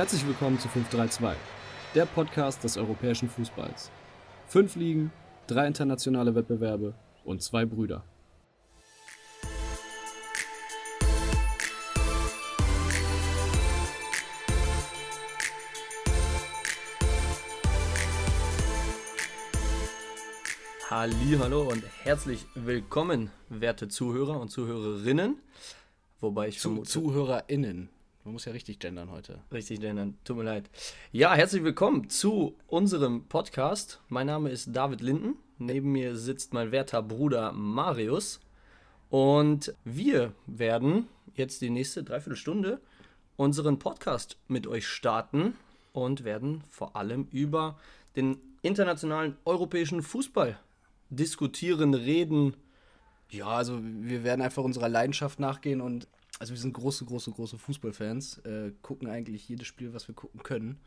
Herzlich willkommen zu 532, der Podcast des europäischen Fußballs. Fünf Ligen, drei internationale Wettbewerbe und zwei Brüder. Hallo und herzlich willkommen, werte Zuhörer und Zuhörerinnen. Wobei ich Zu, vermute, ZuhörerInnen. Man muss ja richtig gendern heute. richtig nennen, tut mir leid. Ja, herzlich willkommen zu unserem Podcast. Mein Name ist David Linden. Neben mir sitzt mein werter Bruder Marius. Und wir werden jetzt die nächste Dreiviertelstunde unseren Podcast mit euch starten und werden vor allem über den internationalen europäischen Fußball diskutieren, reden. Ja, also wir werden einfach unserer Leidenschaft nachgehen und also wir sind große, große, große Fußballfans, äh, gucken eigentlich jedes Spiel, was wir gucken können.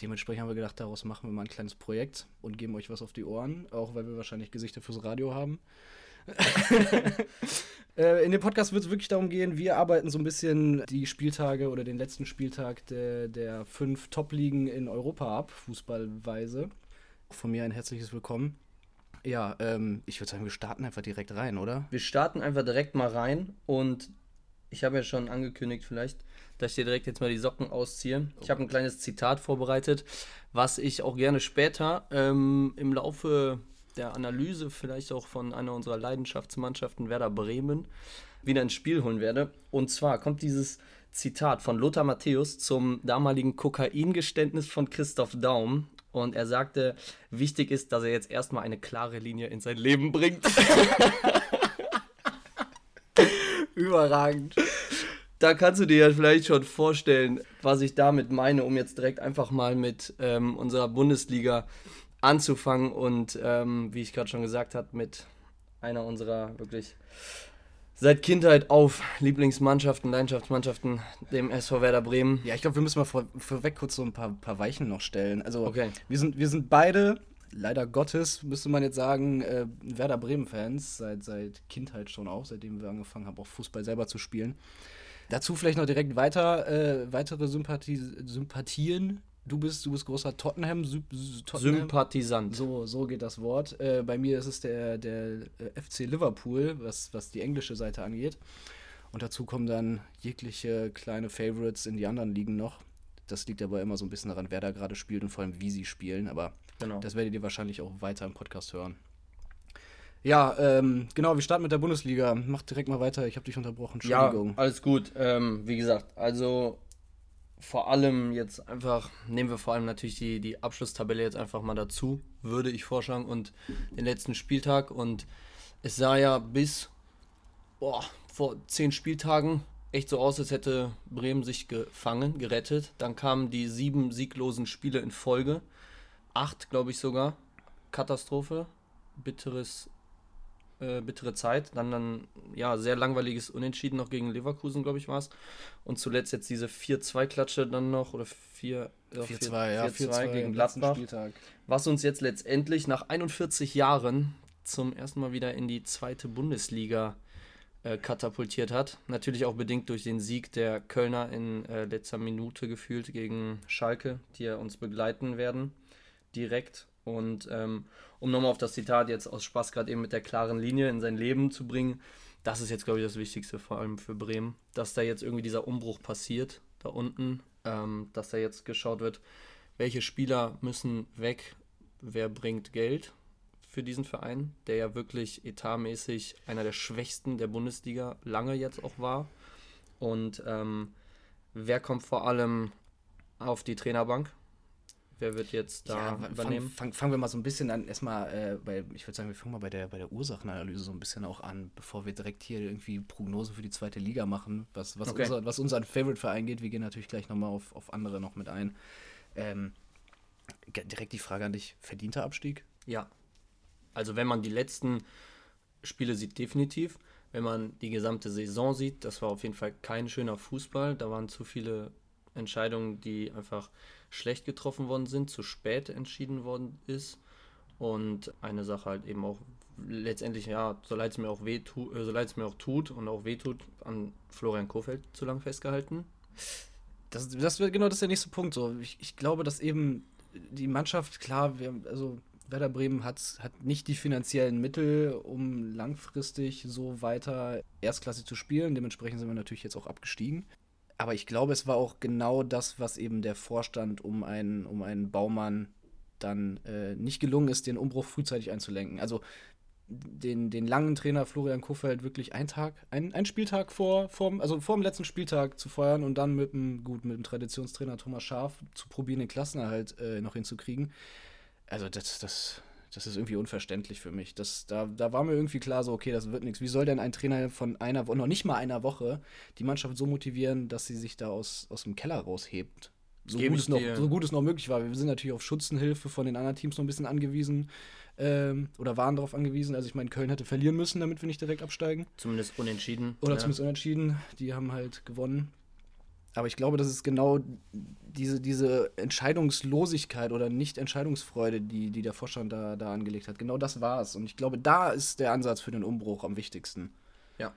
Dementsprechend haben wir gedacht, daraus machen wir mal ein kleines Projekt und geben euch was auf die Ohren, auch weil wir wahrscheinlich Gesichter fürs Radio haben. Äh, In dem Podcast wird es wirklich darum gehen, wir arbeiten so ein bisschen die Spieltage oder den letzten Spieltag der, der fünf Top-Ligen in Europa ab, fußballweise. Von mir ein herzliches Willkommen. Ja, ähm, ich würde sagen, wir starten einfach direkt rein, oder? Wir starten einfach direkt mal rein und ich habe ja schon angekündigt vielleicht, dass ich dir direkt jetzt mal die Socken ausziehe. Ich habe ein kleines Zitat vorbereitet, was ich auch gerne später ähm, im Laufe der Analyse vielleicht auch von einer unserer Leidenschaftsmannschaften Werder Bremen wieder ins Spiel holen werde. Und zwar kommt dieses Zitat von Lothar Matthäus zum damaligen Kokaingeständnis von Christoph Daum. Und er sagte, wichtig ist, dass er jetzt erstmal eine klare Linie in sein Leben bringt. Überragend. Da kannst du dir ja vielleicht schon vorstellen, was ich damit meine, um jetzt direkt einfach mal mit ähm, unserer Bundesliga anzufangen und ähm, wie ich gerade schon gesagt habe, mit einer unserer wirklich seit Kindheit auf Lieblingsmannschaften, Leidenschaftsmannschaften, dem SV Werder Bremen. Ja, ich glaube, wir müssen mal vor, vorweg kurz so ein paar, paar Weichen noch stellen. Also, Okay. wir, sind, wir sind beide, leider Gottes, müsste man jetzt sagen, äh, Werder Bremen-Fans, seit, seit Kindheit schon auch, seitdem wir angefangen haben, auch Fußball selber zu spielen. Dazu vielleicht noch direkt weiter, äh, weitere Sympathie, Sympathien. Du bist, du bist großer Tottenham, Sy Tottenham. Sympathisant. So, so geht das Wort. Äh, bei mir ist es der, der äh, FC Liverpool, was, was die englische Seite angeht. Und dazu kommen dann jegliche kleine Favorites in die anderen Ligen noch. Das liegt aber immer so ein bisschen daran, wer da gerade spielt und vor allem, wie sie spielen. Aber Genau. das werdet ihr wahrscheinlich auch weiter im Podcast hören. Ja, ähm, genau, wir starten mit der Bundesliga. Mach direkt mal weiter, ich habe dich unterbrochen. Ja, Entschuldigung. alles gut. Ähm, wie gesagt, also vor allem jetzt einfach, nehmen wir vor allem natürlich die, die Abschlusstabelle jetzt einfach mal dazu, würde ich vorschlagen, und den letzten Spieltag. Und es sah ja bis boah, vor zehn Spieltagen echt so aus, als hätte Bremen sich gefangen, gerettet. Dann kamen die sieben sieglosen Spiele in Folge. Acht, glaube ich sogar. Katastrophe. Bitteres äh, bittere Zeit. Dann dann, ja, sehr langweiliges Unentschieden noch gegen Leverkusen, glaube ich, war es. Und zuletzt jetzt diese 4-2-Klatsche dann noch, oder 4 ja, 4-2, ja, 4-2 4-2 gegen Gladbach. Was uns jetzt letztendlich nach 41 Jahren zum ersten Mal wieder in die zweite Bundesliga äh, katapultiert hat. Natürlich auch bedingt durch den Sieg der Kölner in äh, letzter Minute gefühlt gegen Schalke, die ja uns begleiten werden, direkt. Und ähm, um nochmal auf das Zitat jetzt aus Spaß gerade eben mit der klaren Linie in sein Leben zu bringen, das ist jetzt, glaube ich, das Wichtigste, vor allem für Bremen, dass da jetzt irgendwie dieser Umbruch passiert, da unten, ähm, dass da jetzt geschaut wird, welche Spieler müssen weg, wer bringt Geld für diesen Verein, der ja wirklich etatmäßig einer der schwächsten der Bundesliga lange jetzt auch war. Und ähm, wer kommt vor allem auf die Trainerbank? Wer wird jetzt da Ja, fang, übernehmen? fang, fangen wir mal so ein bisschen an, erstmal äh, bei, ich würde sagen, wir fangen mal bei der, bei der Ursachenanalyse so ein bisschen auch an, bevor wir direkt hier irgendwie Prognosen für die zweite Liga machen, was, was, Okay. unser, was unseren Favorite-Verein geht. Wir gehen natürlich gleich nochmal auf, auf andere noch mit ein. Ähm, direkt die Frage an dich, verdienter Abstieg? Ja. Also wenn man die letzten Spiele sieht, definitiv. Wenn man die gesamte Saison sieht, das war auf jeden Fall kein schöner Fußball. Da waren zu viele Entscheidungen, die einfach schlecht getroffen worden sind, zu spät entschieden worden ist. Und eine Sache halt eben auch letztendlich, ja, so leid es mir auch weh so leid es mir auch tut und auch weh tut, an Florian Kofeld zu lang festgehalten. Das, das wird genau das ist der nächste Punkt. So. Ich, ich glaube, dass eben die Mannschaft, klar, wir, also Werder Bremen hat, hat nicht die finanziellen Mittel, um langfristig so weiter Erstklasse zu spielen. Dementsprechend sind wir natürlich jetzt auch abgestiegen. Aber ich glaube, es war auch genau das, was eben der Vorstand um einen, um einen Baumann dann äh, nicht gelungen ist, den Umbruch frühzeitig einzulenken. Also den, den langen Trainer Florian Kofeld wirklich einen Tag, ein, einen Spieltag vor, vor, also vor dem letzten Spieltag zu feuern und dann mit dem, gut, mit dem Traditionstrainer Thomas Schaaf zu probieren, den Klassenerhalt äh, noch hinzukriegen. Also das, das, das ist irgendwie unverständlich für mich. Das, da, da war mir irgendwie klar, so, okay, das wird nichts. Wie soll denn ein Trainer von einer Woche, noch nicht mal einer Woche, die Mannschaft so motivieren, dass sie sich da aus, aus dem Keller raushebt? So gut, es noch, so gut es noch möglich war. Wir sind natürlich auf Schutzenhilfe von den anderen Teams noch ein bisschen angewiesen ähm, oder waren darauf angewiesen. Also ich meine, Köln hätte verlieren müssen, damit wir nicht direkt absteigen. Zumindest unentschieden. Oder ja. zumindest unentschieden. Die haben halt gewonnen. Aber ich glaube, das ist genau diese, diese Entscheidungslosigkeit oder Nicht-Entscheidungsfreude, die, die der Vorstand da, da angelegt hat. Genau das war es. Und ich glaube, da ist der Ansatz für den Umbruch am wichtigsten. Ja.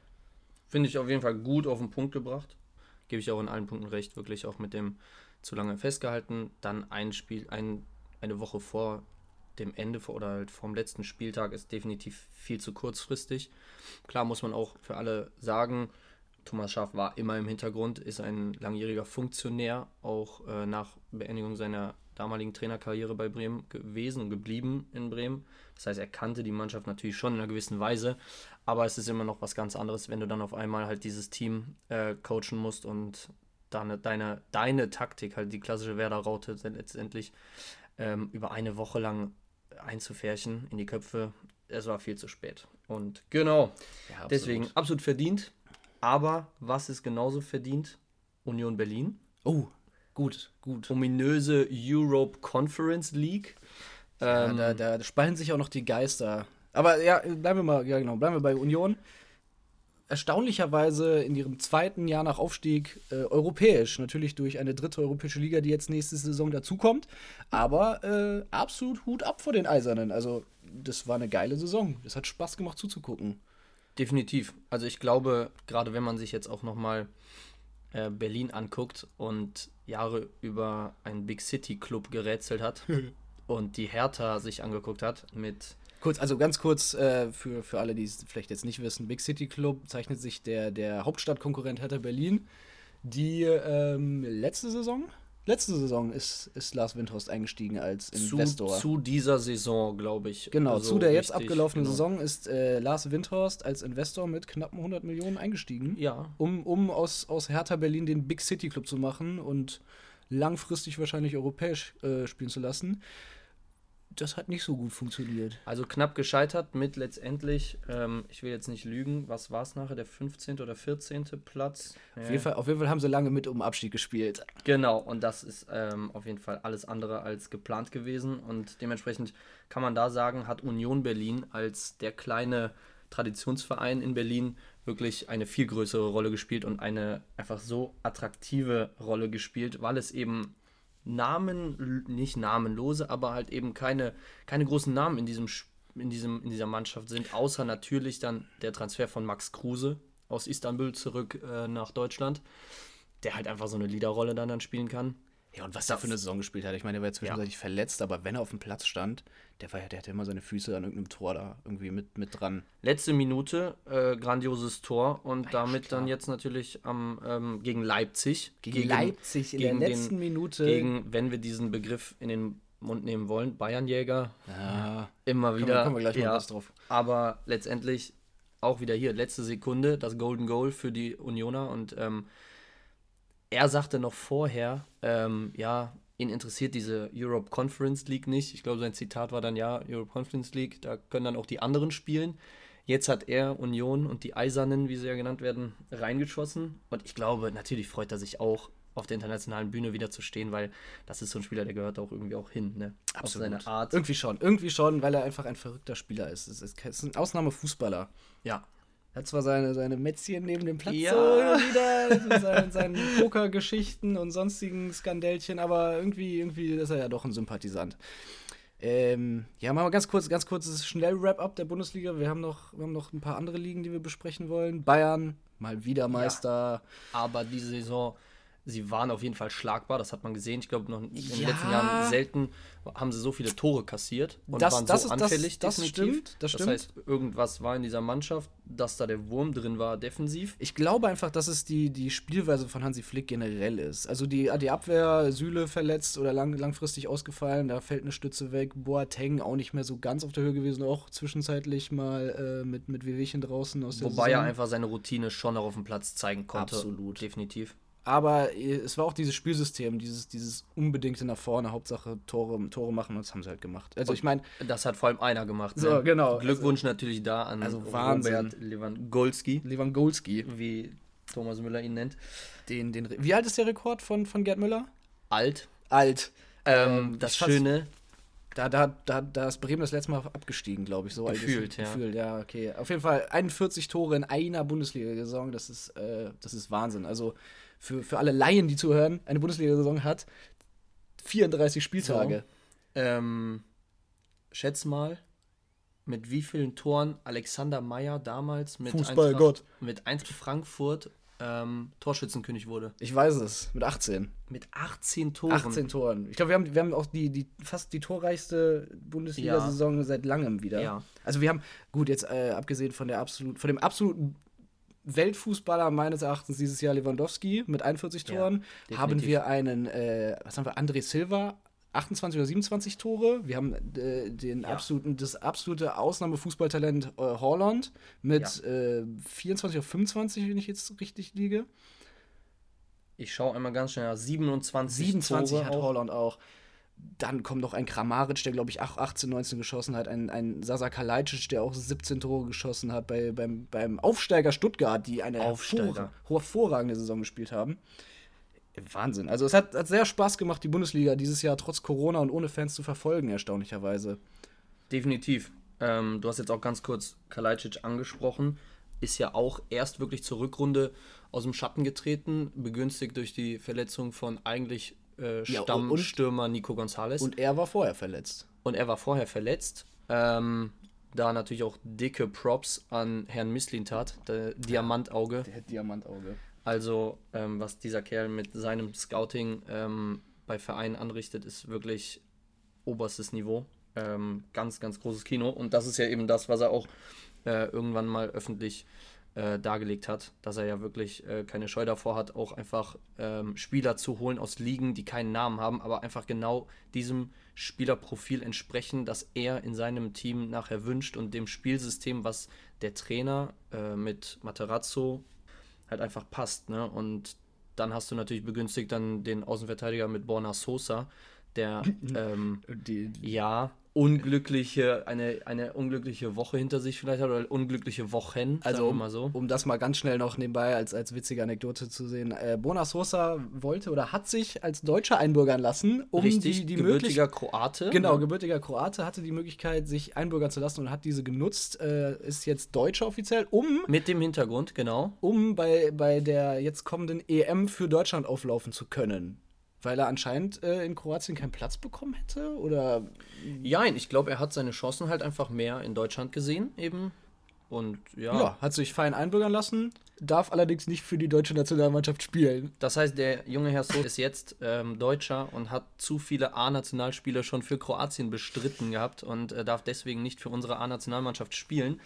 Finde ich auf jeden Fall gut auf den Punkt gebracht. Gebe ich auch in allen Punkten recht, wirklich auch mit dem zu lange festgehalten. Dann ein Spiel, ein, eine Woche vor dem Ende oder halt vom letzten Spieltag ist definitiv viel zu kurzfristig. Klar muss man auch für alle sagen, Thomas Schaaf war immer im Hintergrund, ist ein langjähriger Funktionär, auch äh, nach Beendigung seiner damaligen Trainerkarriere bei Bremen gewesen und geblieben in Bremen. Das heißt, er kannte die Mannschaft natürlich schon in einer gewissen Weise, aber es ist immer noch was ganz anderes, wenn du dann auf einmal halt dieses Team äh, coachen musst und deine, deine, deine Taktik, halt die klassische Werder-Raute letztendlich ähm, über eine Woche lang einzufärchen in die Köpfe. Es war viel zu spät. Und genau, ja, absolut. deswegen absolut verdient. Aber was ist genauso verdient? Union Berlin. Oh, gut, gut. Ominöse Europe Conference League. Ja, ähm, da, da spalten sich auch noch die Geister. Aber ja, bleiben wir mal, ja genau, bleiben wir bei Union erstaunlicherweise in ihrem zweiten Jahr nach Aufstieg äh, europäisch. Natürlich durch eine dritte europäische Liga, die jetzt nächste Saison dazukommt. Aber äh, absolut Hut ab vor den Eisernen. Also, das war eine geile Saison. Es hat Spaß gemacht zuzugucken. Definitiv. Also, ich glaube, gerade wenn man sich jetzt auch nochmal äh, Berlin anguckt und Jahre über einen Big City Club gerätselt hat und die Hertha sich angeguckt hat mit Kurz, also ganz kurz äh, für, für alle, die es vielleicht jetzt nicht wissen: Big City Club zeichnet sich der, der Hauptstadtkonkurrent Hertha Berlin, die ähm, letzte Saison. Letzte Saison ist, ist Lars Windhorst eingestiegen als Investor. Zu, zu dieser Saison, glaube ich. Genau, also zu der jetzt richtig, abgelaufenen genau. Saison ist äh, Lars Windhorst als Investor mit knappen 100 Millionen eingestiegen. Ja. Um, um aus, aus Hertha Berlin den Big City Club zu machen und langfristig wahrscheinlich europäisch äh, spielen zu lassen das hat nicht so gut funktioniert. Also knapp gescheitert mit letztendlich, ähm, ich will jetzt nicht lügen, was war es nachher, der 15. oder 14. Platz? Auf, jeden Fall, auf jeden Fall haben sie lange mit um Abstieg gespielt. Genau, und das ist ähm, auf jeden Fall alles andere als geplant gewesen. Und dementsprechend kann man da sagen, hat Union Berlin als der kleine Traditionsverein in Berlin wirklich eine viel größere Rolle gespielt und eine einfach so attraktive Rolle gespielt, weil es eben Namen, nicht namenlose, aber halt eben keine, keine großen Namen in, diesem, in, diesem, in dieser Mannschaft sind, außer natürlich dann der Transfer von Max Kruse aus Istanbul zurück äh, nach Deutschland, der halt einfach so eine Leaderrolle dann, dann spielen kann. Ja, und was er für eine Saison gespielt hat. Ich meine, der war ja zwischenzeitlich ja. verletzt, aber wenn er auf dem Platz stand, der, war ja, der hatte immer seine Füße an irgendeinem Tor da irgendwie mit, mit dran. Letzte Minute, äh, grandioses Tor und ja, damit klar. dann jetzt natürlich am, ähm, gegen Leipzig. Gegen, gegen Leipzig in gegen der letzten den, Minute. Gegen, wenn wir diesen Begriff in den Mund nehmen wollen, Bayernjäger. Ja. Immer wieder. Kommen wir, gleich mal was drauf. Aber letztendlich auch wieder hier, letzte Sekunde, das Golden Goal für die Unioner und ähm, er sagte noch vorher, ähm, ja, ihn interessiert diese Europe Conference League nicht. Ich glaube, sein Zitat war dann, ja, Europe Conference League, da können dann auch die anderen spielen. Jetzt hat er Union und die Eisernen, wie sie ja genannt werden, reingeschossen. Und ich glaube, natürlich freut er sich auch, auf der internationalen Bühne wieder zu stehen, weil das ist so ein Spieler, der gehört auch irgendwie auch hin, ne? Absolut. Auf seine Art. Irgendwie schon, irgendwie schon, weil er einfach ein verrückter Spieler ist. Es ist, ist ein Ausnahmefußballer. Ja, hat zwar seine, seine Mätzchen neben dem Platz ja. so wieder, seine, seine Pokergeschichten und sonstigen Skandälchen, aber irgendwie, irgendwie ist er ja doch ein Sympathisant. Ähm, ja, machen wir ganz kurz, ganz kurzes Schnell-Wrap-up der Bundesliga. Wir haben, noch, wir haben noch ein paar andere Ligen, die wir besprechen wollen. Bayern, mal wieder Meister. Ja, aber diese Saison sie waren auf jeden Fall schlagbar, das hat man gesehen. Ich glaube, noch in den Ja. letzten Jahren selten haben sie so viele Tore kassiert und Das- waren das so ist- das- anfällig. das definitiv. stimmt, das stimmt. heißt, irgendwas war in dieser Mannschaft, dass da der Wurm drin war, defensiv. Ich glaube einfach, dass es die, die Spielweise von Hansi Flick generell ist. Also die, die Abwehr, Süle verletzt oder lang, langfristig ausgefallen, da fällt eine Stütze weg. Boateng auch nicht mehr so ganz auf der Höhe gewesen, auch zwischenzeitlich mal äh, mit, mit Wehwehchen draußen aus der Wobei er einfach seine Routine schon noch auf dem Platz zeigen konnte. Absolut. Definitiv. Aber äh, es war auch dieses Spielsystem, dieses, dieses unbedingte nach vorne, Hauptsache Tore, Tore machen, und das haben sie halt gemacht. Also ich meine, Das hat vor allem einer gemacht. So, genau. Glückwunsch natürlich da an Also Wahnsinn. Robert Lewandowski, Lewandowski, wie Thomas Müller ihn nennt. den, den, wie alt ist der Rekord von, von Gerd Müller? Alt. Alt. Ähm, Ähm, das Schöne, Da, da, da, da ist Bremen das letzte Mal abgestiegen, glaube ich. So Gefühlt, ja. Gefühlt, ja, okay. Auf jeden Fall 41 Tore in einer Bundesliga-Saison, das ist, äh, das ist Wahnsinn. Also für, für alle Laien, die zuhören, eine Bundesliga-Saison hat 34 Spieltage. ähm, schätz mal, mit wie vielen Toren Alexander Meyer damals mit Fußballgott. Eintracht, mit Eintracht Frankfurt ähm, Torschützenkönig wurde. Ich weiß es, mit 18. Mit 18 Toren. 18 Toren. Ich glaube, wir haben, wir haben auch die, die fast die torreichste Bundesliga-Saison seit langem wieder. Ja. Also wir haben, gut, jetzt äh, abgesehen von der absolut, von dem absoluten Weltfußballer meines Erachtens dieses Jahr Lewandowski mit 41 Ja, Toren, definitiv. haben wir einen, äh, was haben wir, André Silva, 28 oder 27 Tore. Wir haben äh, den Ja. absoluten, das absolute Ausnahmefußballtalent äh, Holland mit äh, 24 oder 25, wenn ich jetzt richtig liege. Ich schaue einmal ganz schnell nach. 27, 27 Tore hat auch. Holland auch. Dann kommt noch ein Kramaric, der glaube ich auch 18, 19 geschossen hat. Ein, ein Sasa Kalajdzic, der auch 17 Tore geschossen hat bei, beim, beim Aufsteiger Stuttgart, die eine Aufsteiger. hervor- hervorragende Saison gespielt haben. Wahnsinn. Also es hat, hat sehr Spaß gemacht, die Bundesliga dieses Jahr trotz Corona und ohne Fans zu verfolgen, erstaunlicherweise. Definitiv. Ähm, du hast jetzt auch ganz kurz Kalajdzic angesprochen. Ist ja auch erst wirklich zur Rückrunde aus dem Schatten getreten, begünstigt durch die Verletzung von eigentlich äh, Ja, und- Stammstürmer Nico Gonzalez. Und er war vorher verletzt. Und er war vorher verletzt. Ähm, da natürlich auch dicke Props an Herrn Misslintat, der Diamantauge. Der Diamantauge. Also, ähm, was dieser Kerl mit seinem Scouting ähm, bei Vereinen anrichtet, ist wirklich oberstes Niveau. Ähm, ganz, ganz großes Kino. Und das ist ja eben das, was er auch äh, irgendwann mal öffentlich äh, dargelegt hat, dass er ja wirklich äh, keine Scheu davor hat, auch einfach ähm, Spieler zu holen aus Ligen, die keinen Namen haben, aber einfach genau diesem Spielerprofil entsprechen, das er in seinem Team nachher wünscht und dem Spielsystem, was der Trainer äh, mit Materazzo halt einfach passt. Ne? Und dann hast du natürlich begünstigt dann den Außenverteidiger mit Borna Sosa, der ähm, Die, ja unglückliche, eine, eine unglückliche Woche hinter sich vielleicht hat oder unglückliche Wochen, Also um, mal so. um das mal ganz schnell noch nebenbei als, als witzige Anekdote zu sehen. Äh, Bona Sosa wollte oder hat sich als Deutscher einbürgern lassen, um Richtig, die, die gebürtiger. Kroate. Genau, gebürtiger Kroate hatte die Möglichkeit, sich einbürgern zu lassen und hat diese genutzt. Äh, ist jetzt Deutscher offiziell, um, Mit dem Hintergrund, genau. um bei, bei der jetzt kommenden EM für Deutschland auflaufen zu können. Weil er anscheinend äh, in Kroatien keinen Platz bekommen hätte? Oder Jein, ich glaube, er hat seine Chancen halt einfach mehr in Deutschland gesehen, eben. Und ja, ja, hat sich fein einbürgern lassen, darf allerdings nicht für die deutsche Nationalmannschaft spielen. das heißt, der junge Herr So ist jetzt ähm, Deutscher und hat zu viele A-Nationalspieler schon für Kroatien bestritten gehabt und äh, darf deswegen nicht für unsere A-Nationalmannschaft spielen.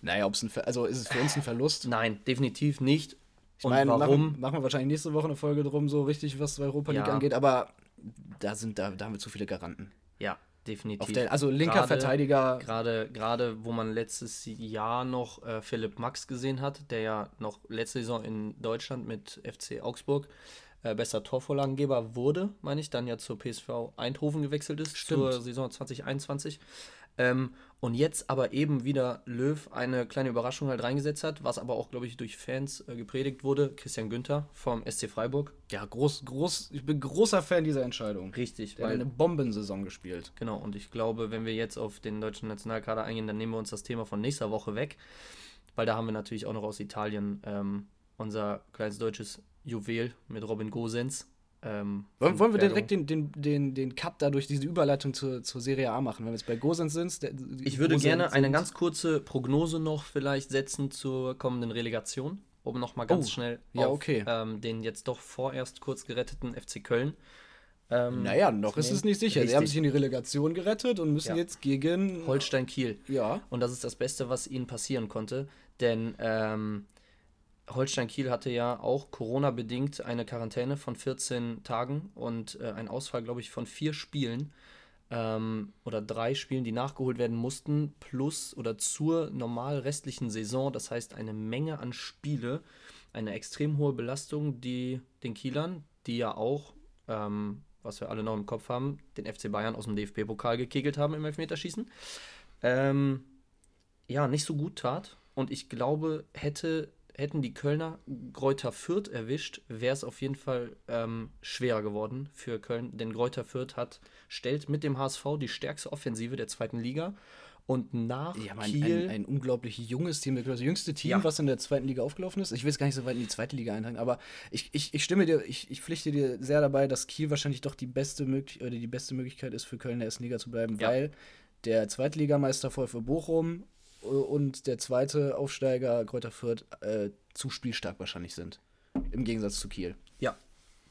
Naja, ob's ein Ver also ist es für uns ein Verlust? Nein, definitiv nicht. Ich meine, warum? Machen, machen wir wahrscheinlich nächste Woche eine Folge drum, so richtig, was Europa League Ja. angeht, aber da sind da, da haben wir zu viele Garanten. Ja, definitiv. Der, also linker Gerade- Verteidiger, Gerade, gerade wo man letztes Jahr noch äh, Philipp Max gesehen hat, der ja noch letzte Saison in Deutschland mit FC Augsburg äh, bester Torvorlagengeber wurde, meine ich, dann ja zur PSV Eindhoven gewechselt ist, Stimmt. zur Saison 2021. Ähm, und jetzt aber eben wieder Löw eine kleine Überraschung halt reingesetzt hat, was aber auch, glaube ich, durch Fans äh, gepredigt wurde. Christian Günther vom SC Freiburg. ja, groß, groß, ich bin großer Fan dieser Entscheidung. Richtig, Der hat eine Bombensaison gespielt. Genau, und ich glaube, wenn wir jetzt auf den deutschen Nationalkader eingehen, dann nehmen wir uns das Thema von nächster Woche weg, weil da haben wir natürlich auch noch aus Italien ähm, unser kleines deutsches Juwel mit Robin Gosens. Ähm, Wollen, wollen wir direkt den, den, den, den Cut dadurch diese Überleitung zur, zur Serie A machen, wenn wir jetzt bei Gosens sind? Der, Ich würde Gosens gerne eine ganz kurze Prognose noch vielleicht setzen zur kommenden Relegation um nochmal ganz Oh, schnell ja, auf okay. ähm, den jetzt doch vorerst kurz geretteten FC Köln. Ähm, Naja, noch ist es nicht sicher. Sie haben Richtig. sich in die Relegation gerettet und müssen Ja. jetzt gegen. Holstein Kiel. Ja. Und das ist das Beste, was ihnen passieren konnte. Denn ähm, Holstein Kiel hatte ja auch Corona-bedingt eine Quarantäne von 14 Tagen und äh, ein Ausfall, glaube ich, von vier Spielen ähm, oder drei Spielen, die nachgeholt werden mussten, plus oder zur normal restlichen Saison. Das heißt, eine Menge an Spiele, eine extrem hohe Belastung, die den Kielern, die ja auch, ähm, was wir alle noch im Kopf haben, den FC Bayern aus dem DFB-Pokal gekegelt haben im Elfmeterschießen. Ähm, ja, nicht so gut tat. Und ich glaube, hätte, hätten die Kölner Greuther Fürth erwischt, wäre es auf jeden Fall ähm, schwerer geworden für Köln. Denn Greuther Fürth hat, stellt mit dem HSV die stärkste Offensive der zweiten Liga. Und nach haben ein, Kiel. ein, ein unglaublich junges Team, das jüngste Team, Ja. was in der zweiten Liga aufgelaufen ist. Ich will es gar nicht so weit in die zweite Liga eintragen, aber ich, ich, ich stimme dir, ich, ich pflichte dir sehr dabei, dass Kiel wahrscheinlich doch die beste, möglich oder die beste Möglichkeit ist, für Köln in der ersten Liga zu bleiben, Ja. weil der Zweitligameister VfB Bochum und der zweite Aufsteiger Kräuter Fürth äh, zu spielstark wahrscheinlich sind. Im Gegensatz zu Kiel. ja,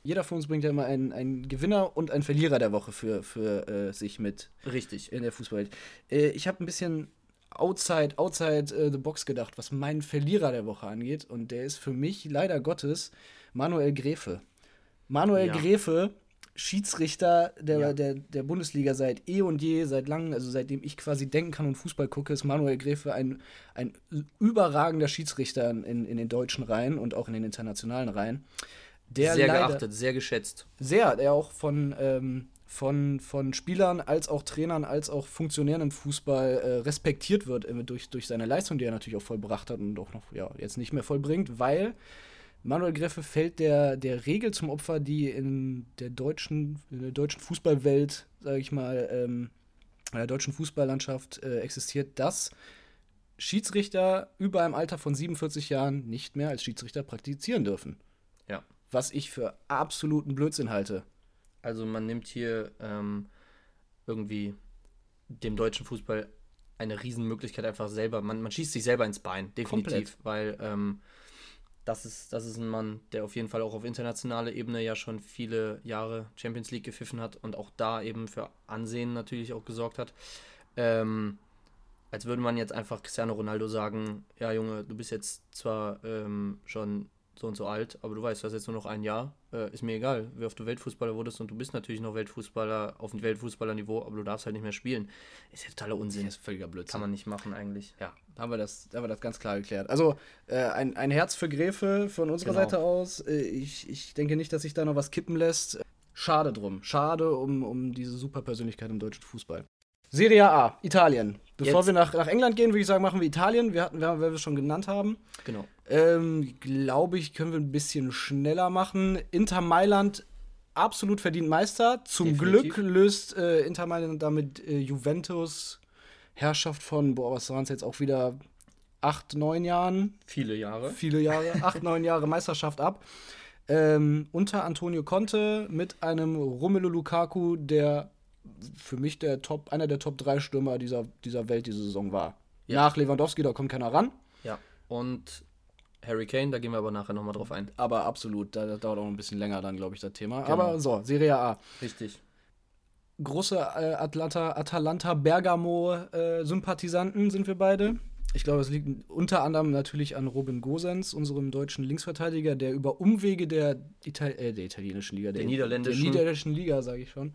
Jeder von uns bringt ja immer einen, einen Gewinner und einen Verlierer der Woche für, für äh, sich mit richtig. in der Fußballwelt. Äh, ich habe ein bisschen outside, outside äh, the box gedacht, was meinen Verlierer der Woche angeht. Und der ist für mich leider Gottes Manuel Gräfe. Manuel Ja. Gräfe, Schiedsrichter der, Ja. der, der Bundesliga seit eh und je, seit langem, also seitdem ich quasi denken kann und Fußball gucke, ist Manuel Gräfe ein, ein überragender Schiedsrichter in, in den deutschen Reihen und auch in den internationalen Reihen. Der sehr leider- geachtet, sehr geschätzt. sehr, der auch von, ähm, von, von Spielern als auch Trainern als auch Funktionären im Fußball äh, respektiert wird äh, durch, durch seine Leistung, die er natürlich auch vollbracht hat und auch noch ja, jetzt nicht mehr vollbringt, weil Manuel Greffe fällt der, der Regel zum Opfer, die in der deutschen, in der deutschen Fußballwelt, sage ich mal, ähm, in der deutschen Fußballlandschaft äh, existiert, dass Schiedsrichter über einem Alter von 47 Jahren nicht mehr als Schiedsrichter praktizieren dürfen. Ja. Was ich für absoluten Blödsinn halte. Also man nimmt hier ähm, irgendwie dem deutschen Fußball eine Riesenmöglichkeit einfach selber. Man, man schießt sich selber ins Bein, definitiv. Komplett. Weil ähm, das, ist, das ist ein Mann, der auf jeden Fall auch auf internationaler Ebene ja schon viele Jahre Champions League gepfiffen hat und auch da eben für Ansehen natürlich auch gesorgt hat. Ähm, als würde man jetzt einfach Cristiano Ronaldo sagen, ja Junge, du bist jetzt zwar ähm, schon so und so alt, aber du weißt, du hast jetzt nur noch ein Jahr, äh, ist mir egal, wie oft du Weltfußballer wurdest und du bist natürlich noch Weltfußballer auf dem Weltfußballerniveau, aber du darfst halt nicht mehr spielen. Ist ja totaler Unsinn. Das ist völliger Blödsinn. Kann man nicht machen eigentlich. ja, da haben wir das, da haben wir das ganz klar geklärt. Also äh, ein, ein Herz für Gräfe von unserer Genau. Seite aus. Äh, ich, ich denke nicht, dass sich da noch was kippen lässt. Schade drum. Schade um, um diese super Persönlichkeit im deutschen Fußball. Serie A, Italien. Bevor Jetzt- wir nach, nach England gehen, würde ich sagen, machen wir Italien. Wir hatten, wer wir es schon genannt haben. Genau. Ähm, glaube ich, können wir ein bisschen schneller machen. Inter Mailand absolut verdient Meister. Zum Definitiv. Glück löst äh, Inter Mailand damit äh, Juventus Herrschaft von, boah, was waren es jetzt auch wieder, acht, neun Jahren, Viele Jahre. viele Jahre, acht, neun Jahre Meisterschaft ab. Ähm, unter Antonio Conte mit einem Romelu Lukaku, der für mich der Top, einer der Top 3 Stürmer dieser, dieser Welt diese Saison war. Ja. Nach Lewandowski, da kommt keiner ran. Ja. Und Harry Kane, da gehen wir aber nachher nochmal drauf ein. Aber absolut, da, das dauert auch ein bisschen länger dann, glaube ich, das Thema. Genau. Aber so, Serie A. Richtig. Große äh, Atlanta, Atalanta Bergamo-Sympathisanten sind wir beide. Ich glaube, es liegt unter anderem natürlich an Robin Gosens, unserem deutschen Linksverteidiger, der über Umwege der, Ital äh, der italienischen Liga, Der niederländischen. der niederländischen Liga, sage ich schon,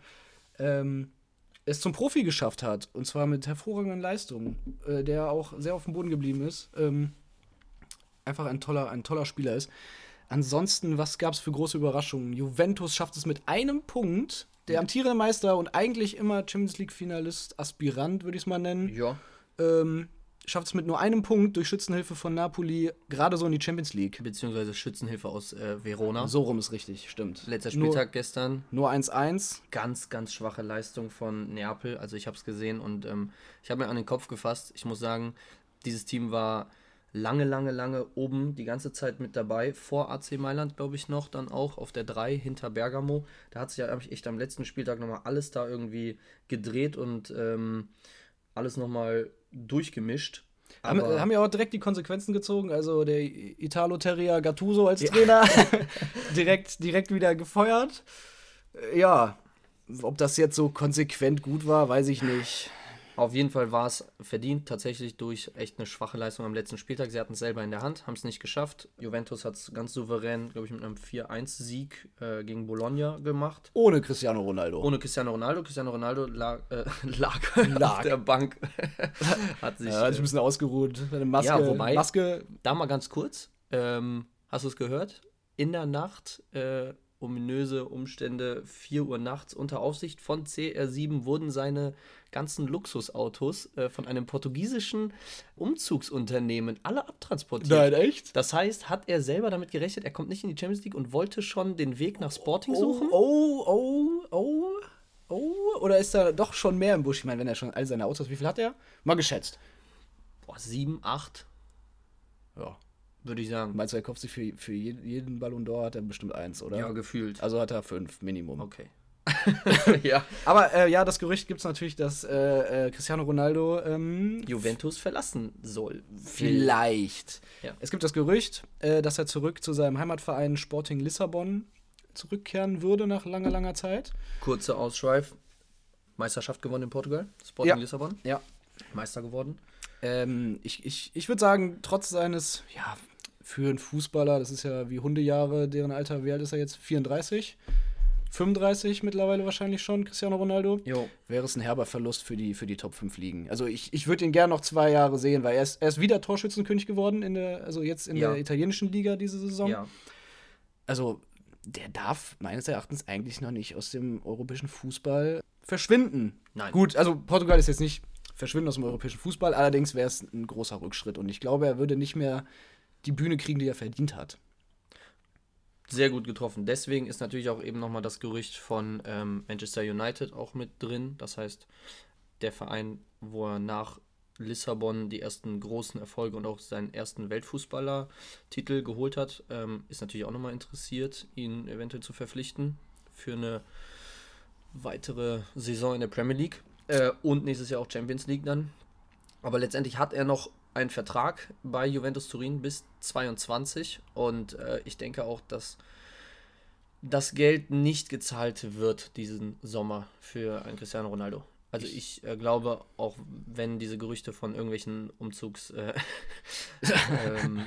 ähm, es zum Profi geschafft hat. Und zwar mit hervorragenden Leistungen, äh, der auch sehr auf dem Boden geblieben ist. Ähm, einfach ein toller, ein toller Spieler ist. Ansonsten, was gab es für große Überraschungen? Juventus schafft es mit einem Punkt, der amtierende Meister und eigentlich immer Champions League-Finalist, Aspirant, würde ich es mal nennen, Ja. ähm, schafft es mit nur einem Punkt durch Schützenhilfe von Napoli gerade so in die Champions League. Beziehungsweise Schützenhilfe aus äh, Verona. So rum ist richtig, stimmt. Letzter Spieltag gestern. Nur 1-1. Ganz, ganz schwache Leistung von Neapel. Also ich habe es gesehen und ähm, ich habe mir an den Kopf gefasst. Ich muss sagen, dieses Team war lange, lange, lange oben, die ganze Zeit mit dabei. Vor AC Mailand, glaube ich, noch, dann auch auf der 3 hinter Bergamo. Da hat sich ja echt am letzten Spieltag nochmal alles da irgendwie gedreht und ähm, alles nochmal durchgemischt. Haben, Aber- haben ja auch direkt die Konsequenzen gezogen. Also der Italo-Terrier Gattuso als Trainer direkt, direkt wieder gefeuert. Äh, Ja, ob das jetzt so konsequent gut war, weiß ich nicht. Auf jeden Fall war es verdient, tatsächlich durch echt eine schwache Leistung am letzten Spieltag. Sie hatten es selber in der Hand, haben es nicht geschafft. Juventus hat es ganz souverän, glaube ich, mit einem 4-1-Sieg äh, gegen Bologna gemacht. Ohne Cristiano Ronaldo. Ohne Cristiano Ronaldo. Cristiano Ronaldo lag, äh, lag, Lag. auf der Bank. hat sich, ja, hat sich ein äh, bisschen ausgeruht. Seine Maske, Ja, wobei- Maske da mal ganz kurz. Ähm, hast du es gehört? In der Nacht, äh, ominöse Umstände, 4 Uhr nachts, unter Aufsicht von CR7 wurden seine ganzen Luxusautos äh, von einem portugiesischen Umzugsunternehmen alle abtransportiert. Nein, echt? Das heißt, hat er selber damit gerechnet, er kommt nicht in die Champions League und wollte schon den Weg nach Sporting suchen? Oh, oh, oh, oh, oh. Oder ist da doch schon mehr im Busch? Ich meine, wenn er schon all seine Autos, wie viel hat er? Mal geschätzt. Boah, 7, 8, Ja. Würde ich sagen. Meinst du, er kauft sich für, für jeden, Ballon d'Or, hat er bestimmt eins, oder? Ja, gefühlt. Also hat er fünf, Minimum. Okay. ja. Aber äh, ja, das Gerücht gibt es natürlich, dass äh, äh, Cristiano Ronaldo ähm, Juventus verlassen soll. vielleicht. Ja. Es gibt das Gerücht, äh, dass er zurück zu seinem Heimatverein Sporting Lissabon zurückkehren würde nach langer, langer Zeit. Kurzer Ausschweif. Meisterschaft gewonnen in Portugal. Sporting Ja. Lissabon. Ja. Meister geworden. Ähm, ich ich, ich würde sagen, trotz seines, ja, für einen Fußballer, das ist ja wie Hundejahre, deren Alter, wie alt ist er jetzt? 34? 35 mittlerweile wahrscheinlich schon, Cristiano Ronaldo. Jo. Wäre es ein herber Verlust für die, für die Top 5 Ligen. Also ich, ich würde ihn gerne noch zwei Jahre sehen, weil er ist, er ist wieder Torschützenkönig geworden, in der, also jetzt in Ja. der italienischen Liga diese Saison. Ja. Also der darf meines Erachtens eigentlich noch nicht aus dem europäischen Fußball verschwinden. Nein. Gut, also Portugal ist jetzt nicht verschwinden aus dem europäischen Fußball, allerdings wäre es ein großer Rückschritt und ich glaube, er würde nicht mehr die Bühne kriegen, die er verdient hat. Sehr gut getroffen. Deswegen ist natürlich auch eben nochmal das Gerücht von ähm, Manchester United auch mit drin. Das heißt, der Verein, wo er nach Lissabon die ersten großen Erfolge und auch seinen ersten Weltfußballer-Titel geholt hat, ähm, ist natürlich auch nochmal interessiert, ihn eventuell zu verpflichten für eine weitere Saison in der Premier League äh, und nächstes Jahr auch Champions League dann. Aber letztendlich hat er noch einen Vertrag bei Juventus Turin bis 22 und äh, ich denke auch, dass das Geld nicht gezahlt wird diesen Sommer für einen Cristiano Ronaldo. Also ich äh, glaube, auch wenn diese Gerüchte von irgendwelchen Umzugs äh, ähm,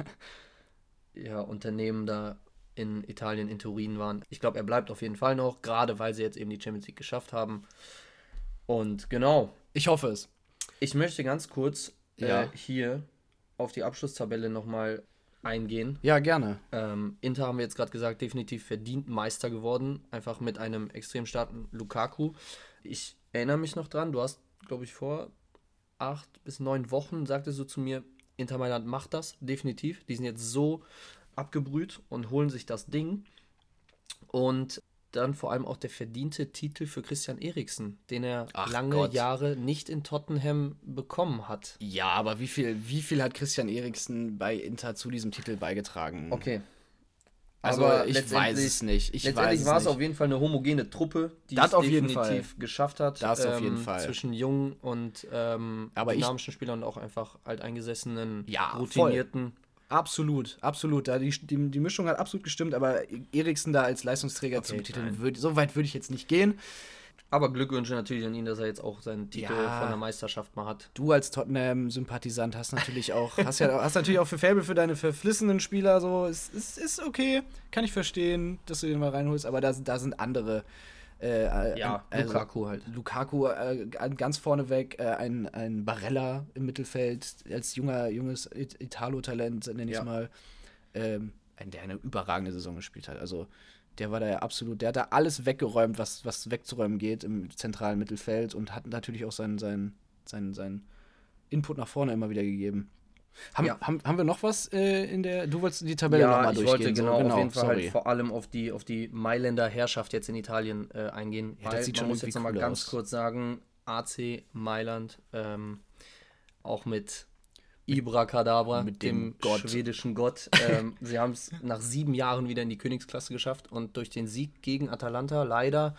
ja, Unternehmen da in Italien, in Turin waren, ich glaube, er bleibt auf jeden Fall noch, gerade weil sie jetzt eben die Champions League geschafft haben. Und genau, Ich hoffe es. ich möchte ganz kurz Ja. äh, hier auf die Abschlusstabelle nochmal eingehen. Ja, gerne. Ähm, Inter haben wir jetzt gerade gesagt, definitiv verdient Meister geworden, einfach mit einem extrem starken Lukaku. Ich erinnere mich noch dran, du hast, glaube ich, vor acht bis neun Wochen sagtest du zu mir, Inter Mailand macht das, definitiv. Die sind jetzt so abgebrüht und holen sich das Ding. Und dann vor allem auch der verdiente Titel für Christian Eriksen, den er Ach lange Gott. Jahre nicht in Tottenham bekommen hat. Ja, aber wie viel, wie viel hat Christian Eriksen bei Inter zu diesem Titel beigetragen? Okay. Also Aber ich weiß es nicht. Ich Letztendlich war es auf jeden Fall eine homogene Truppe, die Das es auf jeden definitiv geschafft hat. ähm, Das auf jeden Fall. Zwischen jungen und ähm, Aber ich- dynamischen Spielern und auch einfach alteingesessenen, Ja, routinierten. Absolut, absolut. Da die, die, die Mischung hat absolut gestimmt, aber Eriksen da als Leistungsträger zu Okay, betiteln, nein. würd, so weit würde ich jetzt nicht gehen. Aber Glückwünsche natürlich an ihn, dass er jetzt auch seinen Titel Ja. von der Meisterschaft mal hat. Du als Tottenham-Sympathisant hast natürlich auch, hast ja hast natürlich auch für Fable für deine verflissenen Spieler so, es ist, ist okay, kann ich verstehen, dass du den mal reinholst, aber da, da sind andere. Äh, Ja, also, Lukaku halt. Lukaku äh, ganz vorneweg, äh, ein, ein Barella im Mittelfeld, als junger, junges It- Italo-Talent, nenne ich es Ja. mal, ähm, der eine überragende Saison gespielt hat. Also der war da ja absolut, der hat da alles weggeräumt, was, was wegzuräumen geht im zentralen Mittelfeld und hat natürlich auch seinen, seinen, seinen, seinen Input nach vorne immer wieder gegeben. Haben, Ja. haben, haben wir noch was äh, in der, du wolltest die Tabelle Ja, nochmal ich durchgehen. wollte genau, so, auf jeden Fall halt vor allem auf die, auf die Mailänder Herrschaft jetzt in Italien äh, eingehen. Ja, das sieht man schon muss jetzt nochmal cool ganz aus. kurz sagen, AC Mailand, ähm, auch mit Ibra Kadabra, Mit dem, dem Gott. schwedischen Gott. ähm, sie haben es nach sieben Jahren wieder in die Königsklasse geschafft und durch den Sieg gegen Atalanta leider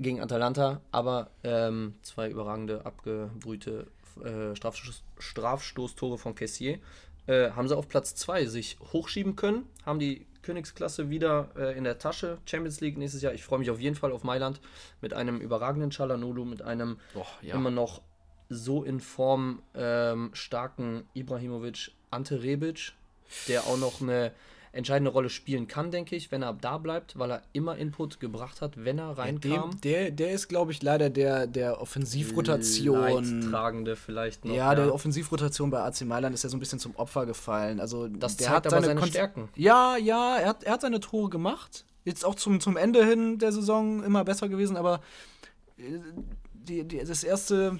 gegen Atalanta, aber ähm, zwei überragende, abgebrühte äh, Strafstoß, Strafstoßtore von Kessier. Äh, haben sie auf Platz 2 sich hochschieben können, haben die Königsklasse wieder äh, in der Tasche. Champions League nächstes Jahr. Ich freue mich auf jeden Fall auf Mailand mit einem überragenden Chalanulu, mit einem Boah, ja. immer noch so in Form ähm, starken Ibrahimovic Ante Rebic, der auch noch eine entscheidende Rolle spielen kann, denke ich, wenn er da bleibt, weil er immer Input gebracht hat, wenn er reinkam. Dem, der, der ist, glaube ich, leider der, der Offensivrotation. Leidtragende vielleicht noch. Ja, der Offensivrotation bei AC Mailand ist ja so ein bisschen zum Opfer gefallen. Also das der zeigt hat aber seine, seine Kon- Stärken. Ja, ja, er hat, er hat seine Tore gemacht. Jetzt auch zum, zum Ende hin der Saison immer besser gewesen, aber äh, die, die, das erste,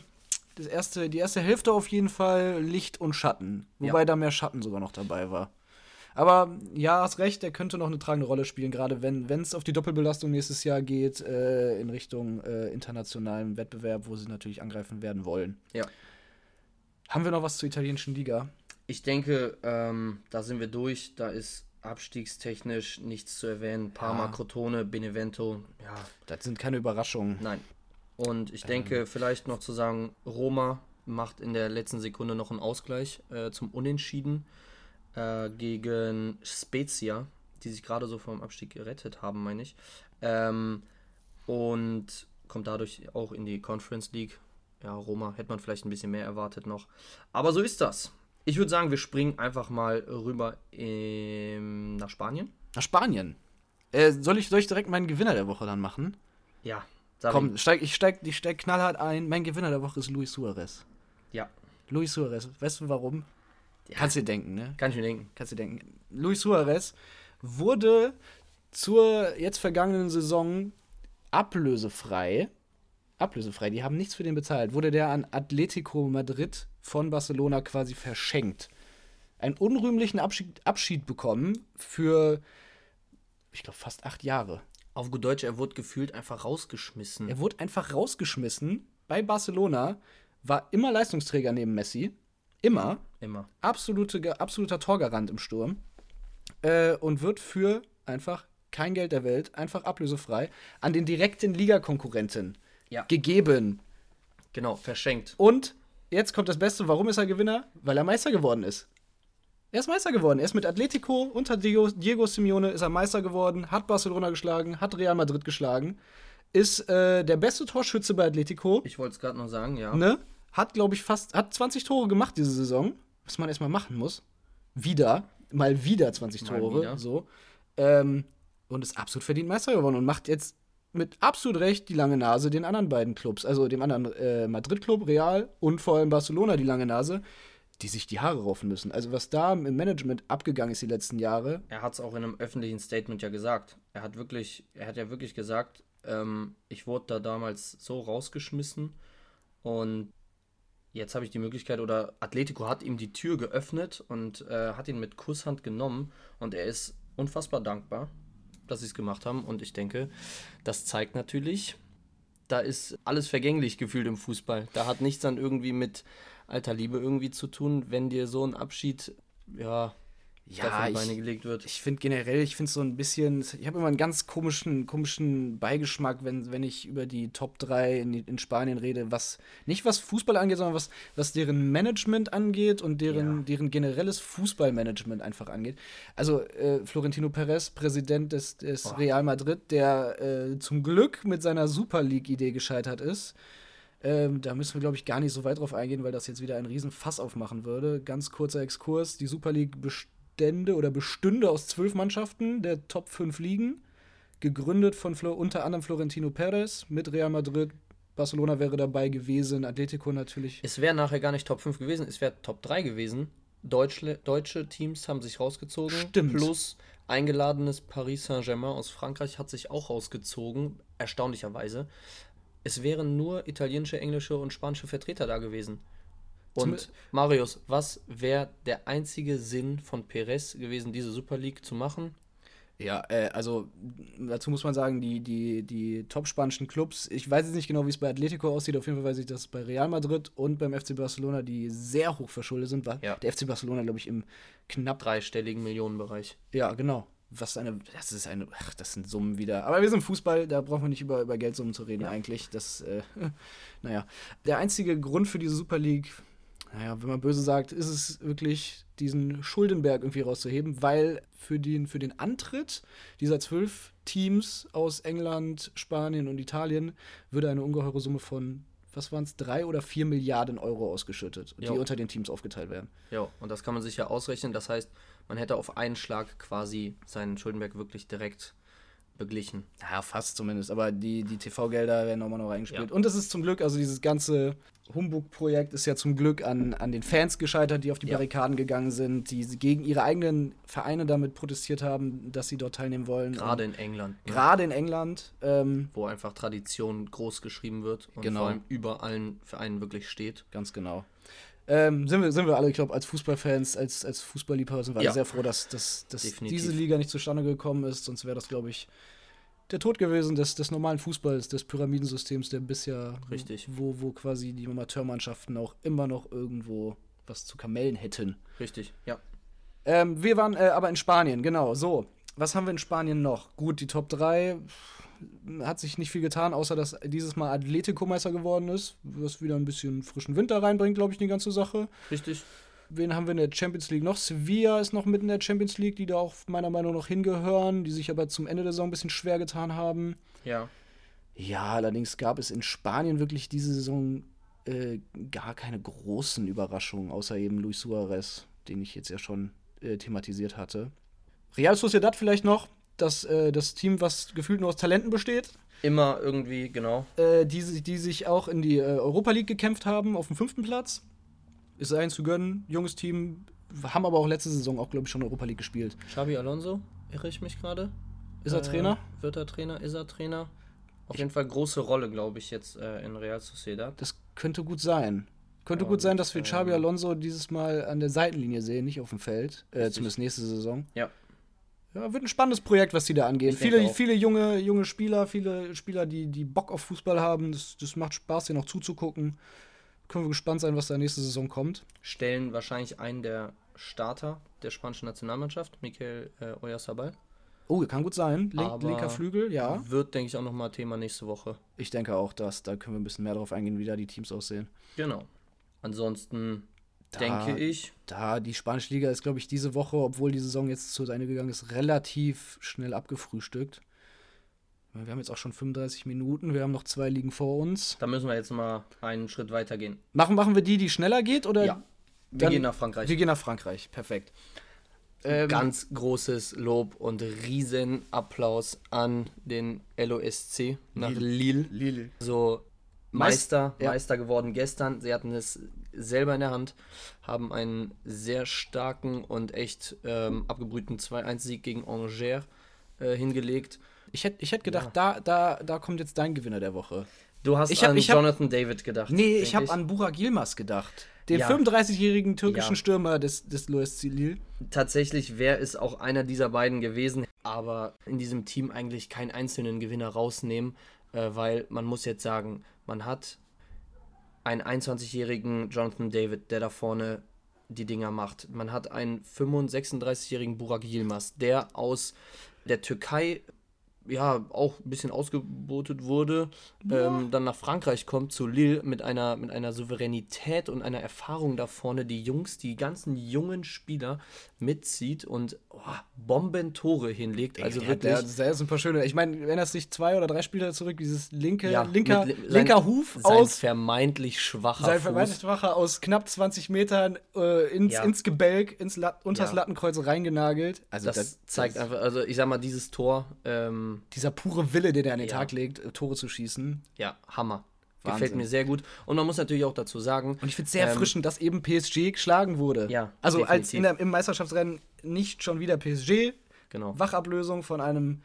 das erste, die erste Hälfte auf jeden Fall Licht und Schatten. Wobei Ja. da mehr Schatten sogar noch dabei war. Aber ja, hast recht, der könnte noch eine tragende Rolle spielen, gerade wenn es auf die Doppelbelastung nächstes Jahr geht, äh, in Richtung äh, internationalem Wettbewerb, wo sie natürlich angreifen werden wollen. Ja. Haben wir noch was zur italienischen Liga? Ich denke, ähm, da sind wir durch. Da ist abstiegstechnisch nichts zu erwähnen. Parma, Ja. Crotone, Benevento. Ja, Das sind keine Überraschungen. nein. Und ich denke, vielleicht noch zu sagen, Roma macht in der letzten Sekunde noch einen Ausgleich äh, zum Unentschieden äh, gegen Spezia, die sich gerade so vom Abstieg gerettet haben, meine ich. Ähm, und kommt dadurch auch in die Conference League. Ja, Roma hätte man vielleicht ein bisschen mehr erwartet noch. Aber so ist das. Ich würde sagen, wir springen einfach mal rüber ähm, nach Spanien. Nach Spanien. Äh, soll, ich, soll ich direkt meinen Gewinner der Woche dann machen? Ja, Komm, steig, ich steig, ich steig knallhart ein. Mein Gewinner der Woche ist Luis Suarez. Ja. Luis Suarez, weißt du warum? Ja. Kannst dir denken, ne? Kann ich mir denken. Kannst dir denken. Luis Suarez wurde zur jetzt vergangenen Saison ablösefrei. Ablösefrei, die haben nichts für den bezahlt. Wurde der an Atletico Madrid von Barcelona quasi verschenkt. Einen unrühmlichen Abschied, Abschied bekommen für, ich glaube, fast acht Jahre. Auf gut Deutsch, er wurde gefühlt einfach rausgeschmissen. Er wurde einfach rausgeschmissen bei Barcelona, war immer Leistungsträger neben Messi. Immer. Immer. Absolute, absoluter Torgarant im Sturm. Äh, und wird für einfach kein Geld der Welt, einfach ablösefrei, an den direkten Ligakonkurrenten Ja. gegeben. Genau, verschenkt. Und jetzt kommt das Beste, warum ist er Gewinner? Weil er Meister geworden ist. Er ist Meister geworden. Er ist mit Atletico unter Diego, Diego Simeone ist er Meister geworden, hat Barcelona geschlagen, hat Real Madrid geschlagen, ist äh, der beste Torschütze bei Atletico. Ich wollte es gerade noch sagen, ja. Ne? Hat, glaube ich, fast, hat 20 Tore gemacht diese Saison, was man erstmal machen muss. Wieder, mal wieder 20 Mal Tore, wieder. so. Ähm, und ist absolut verdient Meister geworden und macht jetzt mit absolut Recht die lange Nase den anderen beiden Clubs, also dem anderen äh, Madrid-Club, Real und vor allem Barcelona die lange Nase, die sich die Haare raufen müssen. Also was da im Management abgegangen ist die letzten Jahre, Er hat es auch in einem öffentlichen Statement ja gesagt. Er hat wirklich, er hat ja wirklich gesagt, ähm, ich wurde da damals so rausgeschmissen und jetzt habe ich die Möglichkeit oder Atletico hat ihm die Tür geöffnet und äh, hat ihn mit Kusshand genommen und er ist unfassbar dankbar, dass sie es gemacht haben und ich denke, das zeigt natürlich, da ist alles vergänglich gefühlt im Fußball. Da hat nichts dann irgendwie mit alter Liebe irgendwie zu tun, wenn dir so ein Abschied ja, Ja, ich- Beine gelegt wird. Ich finde generell, ich finde es so ein bisschen, ich habe immer einen ganz komischen, komischen Beigeschmack, wenn, wenn ich über die Top 3 in, in Spanien rede, was nicht was Fußball angeht, sondern was, was deren Management angeht und deren, Ja. deren generelles Fußballmanagement einfach angeht. Also äh, Florentino Perez, Präsident des, des. Real Madrid, der äh, zum Glück mit seiner Super League-Idee gescheitert ist. Ähm, da müssen wir, glaube ich, gar nicht so weit drauf eingehen, weil das jetzt wieder einen riesen Fass aufmachen würde. Ganz kurzer Exkurs. Die Super League bestände oder bestünde aus zwölf Mannschaften der Top 5 Ligen. Gegründet von Flo unter anderem Florentino Perez mit Real Madrid. Barcelona wäre dabei gewesen, Atletico natürlich. Es wäre nachher gar nicht Top 5 gewesen, es wäre Top 3 gewesen. Deutsche, deutsche Teams haben sich rausgezogen. Stimmt. Plus eingeladenes Paris Saint-Germain aus Frankreich hat sich auch rausgezogen, erstaunlicherweise. Es wären nur italienische, englische und spanische Vertreter da gewesen. Und Zum- Marius, was wäre der einzige Sinn von Perez gewesen, diese Super League zu machen? Ja, äh, also dazu muss man sagen, die, die, die top-spanischen Clubs, ich weiß jetzt nicht genau, wie es bei Atletico aussieht, auf jeden Fall weiß ich, dass bei Real Madrid und beim FC Barcelona, die sehr hoch verschuldet sind, war Ja. der FC Barcelona, glaube ich, im knapp Dreistelligen Millionenbereich. Ja, genau. was eine, das ist eine, ach, das sind Summen wieder. Aber wir sind Fußball, da brauchen wir nicht über, über Geldsummen zu reden Ja. eigentlich. Das, äh, naja. Der einzige Grund für diese Super League, naja, wenn man böse sagt, ist es wirklich, diesen Schuldenberg irgendwie rauszuheben, weil für den, für den Antritt dieser zwölf Teams aus England, Spanien und Italien würde eine ungeheure Summe von, was waren es, drei oder vier Milliarden Euro ausgeschüttet, die Jo. unter den Teams aufgeteilt werden. Ja, und das kann man sich ja ausrechnen. Das heißt, man hätte auf einen Schlag quasi seinen Schuldenberg wirklich direkt beglichen. Ja, fast zumindest. Aber die, die TV-Gelder werden nochmal noch reingespielt. Ja. Und es ist zum Glück, also dieses ganze Humbug-Projekt ist ja zum Glück an, an den Fans gescheitert, die auf die Ja. Barrikaden gegangen sind, die gegen ihre eigenen Vereine damit protestiert haben, dass sie dort teilnehmen wollen. Gerade in England. ne? gerade in England. Ähm, Wo einfach Tradition groß geschrieben wird und Genau. vor allem über allen Vereinen wirklich steht. ganz genau. Ähm, sind, wir, sind wir alle, ich glaube, als Fußballfans, als, als Fußballliebhaber sind wir alle Ja. sehr froh, dass, dass, dass Definitiv. diese Liga nicht zustande gekommen ist. Sonst wäre das, glaube ich, der Tod gewesen des, des normalen Fußballs, des Pyramidensystems, der bisher, Richtig. wo, wo quasi die Amateurmannschaften auch immer noch irgendwo was zu kamellen hätten. Richtig, ja. Ähm, wir waren äh, aber in Spanien, genau. So, was haben wir in Spanien noch? Gut, die Top 3 hat sich nicht viel getan, außer dass dieses Mal Atletico Meister geworden ist, was wieder ein bisschen frischen Winter reinbringt, glaube ich, in die ganze Sache. Richtig. Wen haben wir in der Champions League noch? Sevilla ist noch mitten in der Champions League, die da auch meiner Meinung nach hingehören, die sich aber zum Ende der Saison ein bisschen schwer getan haben. Ja. Ja, allerdings gab es in Spanien wirklich diese Saison äh, gar keine großen Überraschungen, außer eben Luis Suarez, den ich jetzt ja schon äh, thematisiert hatte. Real Sociedad vielleicht noch, das, äh, das Team, was gefühlt nur aus Talenten besteht, Immer irgendwie, genau. äh, die, die sich auch in die äh, Europa League gekämpft haben, auf dem fünften Platz. Ist allen zu gönnen, junges Team, haben aber auch letzte Saison auch, glaube ich, schon Europa League gespielt. Xabi Alonso, irre ich mich gerade? Ist er Äh, Trainer? Wird er Trainer? Ist er Trainer? Auf jeden Fall große Rolle, glaube ich, jetzt äh, in Real Sociedad. Das könnte gut sein. Könnte Und, gut sein, dass wir Xabi Alonso dieses Mal an der Seitenlinie sehen, nicht auf dem Feld. Äh, zumindest nächste Saison. Ja. Ja, wird ein spannendes Projekt, was die da angehen. Viele, viele junge, junge Spieler, viele Spieler, die, die Bock auf Fußball haben. Das, das macht Spaß, hier noch zuzugucken. Können wir gespannt sein, was da nächste Saison kommt. Stellen wahrscheinlich einen der Starter der spanischen Nationalmannschaft, Mikel äh, Oyarzabal. Oh, kann gut sein. Link, linker Flügel, ja. Wird, denke ich, auch nochmal Thema nächste Woche. Ich denke auch, dass da können wir ein bisschen mehr drauf eingehen, wie da die Teams aussehen. Genau. Ansonsten Da- denke ich, Da die spanische Liga ist, glaube ich, diese Woche, obwohl die Saison jetzt zu Ende gegangen ist, relativ schnell abgefrühstückt. Wir haben jetzt auch schon 35 Minuten, wir haben noch zwei Ligen vor uns. da müssen wir jetzt mal einen Schritt weiter gehen. Machen, machen wir die, die schneller geht? Oder Ja. Wir Dann- gehen nach Frankreich. Wir gehen nach Frankreich, perfekt. Ähm, Ganz großes Lob und riesen Applaus an den LOSC nach Lille. Lille. So Meister, ja. Meister geworden gestern. Sie hatten es selber in der Hand, haben einen sehr starken und echt ähm, abgebrühten 2-1-Sieg gegen Angers äh, hingelegt. Ich hätte ich hätt gedacht, da, da, da kommt jetzt dein Gewinner der Woche. Du hast Ich hab- an ich hab- Jonathan David gedacht. Nee, ich habe an Burak Yilmaz gedacht. Den Ja. 35-jährigen türkischen Ja. Stürmer des, des LOSC Lille. Tatsächlich wäre es auch einer dieser beiden gewesen, aber in diesem Team eigentlich keinen einzelnen Gewinner rausnehmen, äh, weil man muss jetzt sagen, man hat einen 21-jährigen Jonathan David, der da vorne die Dinger macht. Man hat einen 35-jährigen Burak Yilmaz, der aus der Türkei ja auch ein bisschen ausgebotet wurde, ähm, dann nach Frankreich kommt zu Lille mit einer mit einer Souveränität und einer Erfahrung da vorne, die Jungs, die ganzen jungen Spieler mitzieht und oh, Bombentore hinlegt. Also der, wirklich Der, der ist ein paar schöne. Ich meine, wenn das sich zwei oder drei Spieler zurück, dieses linke, ja, linker, mit li- linker sein- Huf sein aus. vermeintlich schwacher Sein Fuß. vermeintlich schwacher aus knapp 20 Metern äh, ins, Ja. ins Gebälk, ins Lat unters Ja. Lattenkreuz reingenagelt. Also das, zeigt einfach, also ich sag mal, dieses Tor, ähm, dieser pure Wille, den er an den Ja. Tag legt, äh, Tore zu schießen. ja, Hammer. Wahnsinn. Gefällt mir sehr gut. Und man muss natürlich auch dazu sagen, Und ich finde es sehr Ähm, erfrischend, dass eben PSG geschlagen wurde. Ja, Also als definitiv. in der, im Meisterschaftsrennen nicht schon wieder PSG. genau. Wachablösung von einem